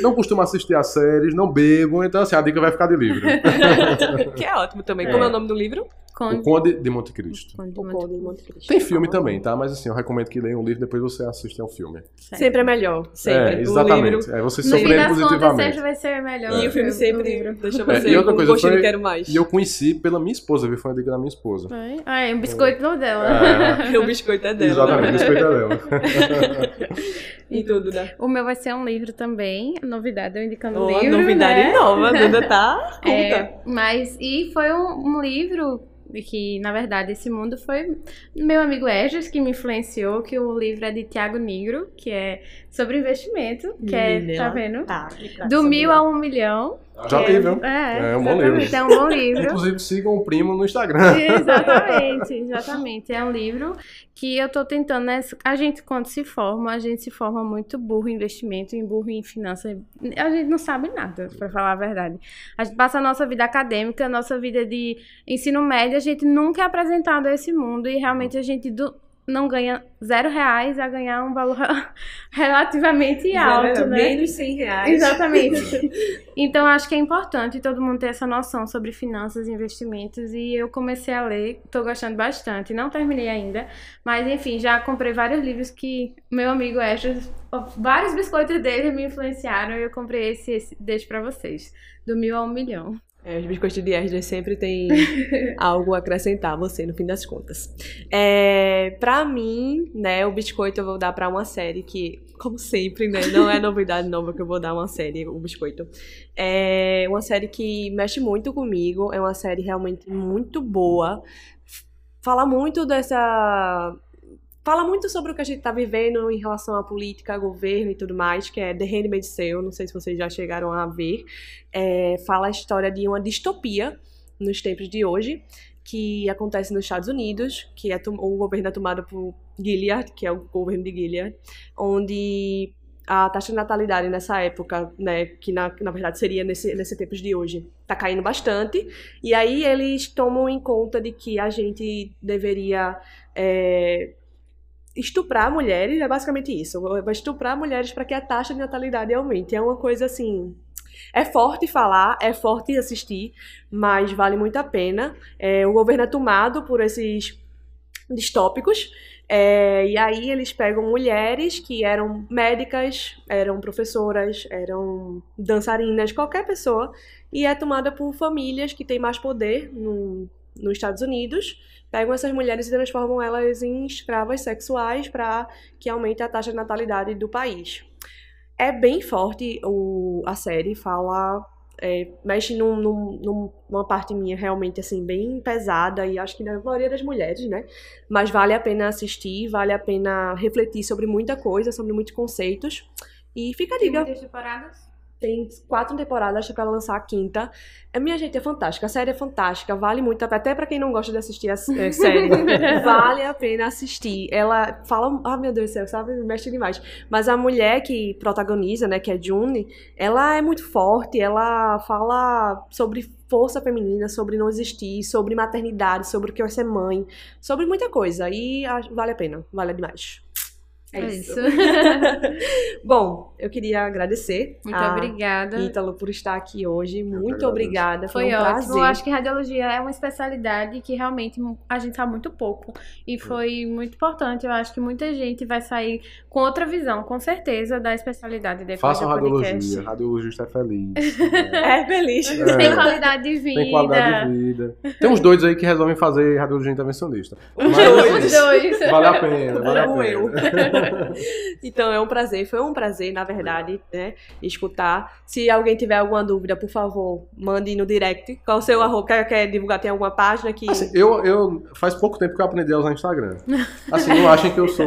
não costumo assistir a séries, não bebo, então, assim, a dica vai ficar de livro. Que é ótimo também. Como é o nome do livro? Conde- O Conde de Monte Cristo. Conde de O Monte- Conde de Monte Cristo. Tem filme também, tá? Mas assim, eu recomendo que leiam um livro depois você assiste ao filme. Sempre é melhor. Sempre. É, O exatamente. livro- É, você se surpreende positivamente. sempre vai ser melhor. E o filme que sempre livro. deixa É, você e outra coisa, gostinho foi- de quero mais. E eu conheci pela minha esposa, viu? Foi uma dica da minha esposa. Ah, é um biscoito no dela. É, o biscoito é dela. exatamente, biscoito é dela. E tudo, né? O meu vai ser um livro também. Novidade, eu indicando um livro. novidade né? nova, a Duda tá. É, mas, e foi um, um livro que, na verdade, esse mundo foi meu amigo Egis que me influenciou, que o livro é de Tiago Negro, que é sobre investimento, que é, tá vendo? Tá. Do mil a um milhão. Já É, vi, viu? É, É um bom exatamente, livro. É um bom livro. Inclusive, sigam o primo no Instagram. Exatamente, exatamente. É um livro que eu tô tentando, né? A gente, quando se forma, a gente se forma muito burro em investimento, em burro em finanças. A gente não sabe nada, pra falar a verdade. A gente passa a nossa vida acadêmica, a nossa vida de ensino médio, a gente nunca é apresentado a esse mundo e realmente a gente do- não ganha zero reais a ganhar um valor relativamente alto, né? Menos 100 reais. Exatamente. Então, acho que é importante todo mundo ter essa noção sobre finanças e investimentos. E eu comecei a ler, tô gostando bastante. Não terminei ainda, mas enfim, já comprei vários livros que meu amigo Esdras, vários biscoitos dele me influenciaram. E eu comprei esse, esse deixo pra vocês. Do mil a um milhão. É, os biscoitos de Esdras sempre tem algo a acrescentar a você, no fim das contas. É, pra mim, né, o biscoito eu vou dar pra uma série que, como sempre, né, não é novidade nova que eu vou dar uma série, o biscoito. É uma série que mexe muito comigo, é uma série realmente muito boa. Fala muito dessa fala muito sobre o que a gente tá vivendo em relação à política, governo e tudo mais, que é The Handmaid's Tale, não sei se vocês já chegaram a ver. É, fala a história de uma distopia nos tempos de hoje, que acontece nos Estados Unidos, que é o governo é tomado por Gilead, que é o governo de Gilead, onde a taxa de natalidade nessa época, né, que na, na verdade seria nesse, nesse tempos de hoje, tá caindo bastante. E aí eles tomam em conta de que a gente deveria é, estuprar mulheres, é basicamente isso. Vai estuprar mulheres para que a taxa de natalidade aumente. É uma coisa assim. É forte falar, é forte assistir, mas vale muito a pena. É, o governo é tomado por esses distópicos. é, e aí eles pegam mulheres que eram médicas, eram professoras, eram dançarinas, qualquer pessoa, e é tomada por famílias que têm mais poder no, nos Estados Unidos pegam essas mulheres e transformam elas em escravas sexuais para que aumente a taxa de natalidade do país. É bem forte o, a série, fala. é, mexe num, num- num- numa parte minha realmente assim, bem pesada, e acho que na maioria das mulheres, né? Mas vale a pena assistir, vale a pena refletir sobre muita coisa, sobre muitos conceitos. E fica a Tem dica. muitas temporadas? Tem quatro temporadas para lançar a quinta. A minha gente é fantástica, a série é fantástica, vale muito, até pra quem não gosta de assistir a é, série, vale a pena assistir. Ela fala, ah meu Deus do céu, sabe, mexe demais. Mas a mulher que protagoniza, né, que é June, ela é muito forte, ela fala sobre força feminina, sobre não existir, sobre maternidade, sobre o que é ser mãe, sobre muita coisa. E vale a pena, vale demais. É, É isso. isso. Bom, eu queria agradecer Muito a obrigada. Ítalo por estar aqui hoje. Muito obrigada. Foi, Foi um ótimo. prazer. Eu acho que radiologia é uma especialidade que realmente a gente sabe muito pouco. E foi muito importante. Eu acho que muita gente vai sair com outra visão, com certeza, da especialidade depois Façam do podcast. radiologia, radiologista é feliz. É feliz. É. Tem qualidade de vida. Tem qualidade de vida. Tem uns doidos aí que resolvem fazer radiologia intervencionista. Os Mas, dois. Os dois. Vale a pena, vale a pena. eu. Então é um prazer, foi um prazer, na verdade, né, escutar. Se alguém tiver alguma dúvida, por favor, mande no direct. Qual o seu arroba? Quer, quer divulgar? Tem alguma página que. Assim, eu, eu faz pouco tempo que eu aprendi a usar Instagram. Assim, não achem que eu sou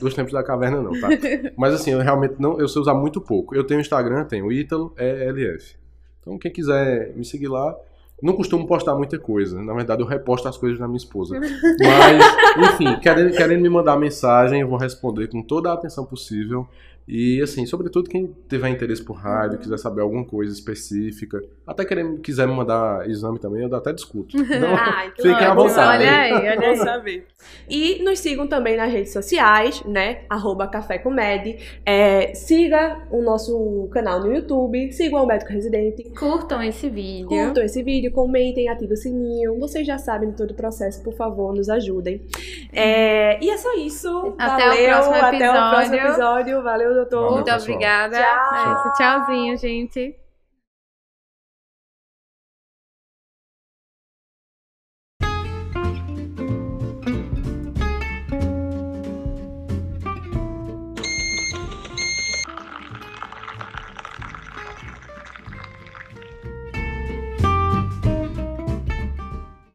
dos tempos da caverna, não, tá? Mas assim, eu realmente não, eu sei usar muito pouco. Eu tenho Instagram, tenho Ítalo ELF. Então, quem quiser me seguir lá, não costumo postar muita coisa. Na verdade, eu reposto as coisas da minha esposa. Mas, enfim, querendo, querendo me mandar mensagem, eu vou responder com toda a atenção possível. E assim, sobretudo quem tiver interesse por rádio, quiser saber alguma coisa específica, até querer, quiser me mandar exame também, eu até discuto. Então, que fiquem à vontade. Olha aí, olha aí. saber. E nos sigam também nas redes sociais, né? Arroba Café com Med. É, siga o nosso canal no YouTube, sigam o Médico Residente. Curtam esse vídeo. Curtam esse vídeo, comentem, ativem o sininho. Vocês já sabem de todo o processo, por favor, nos ajudem. É, e é só isso. Até o Valeu, próximo Até o próximo episódio. episódio. Valeu, doutor. Valeu. Muito pessoal. obrigada. Tchau. É isso. Tchauzinho, gente.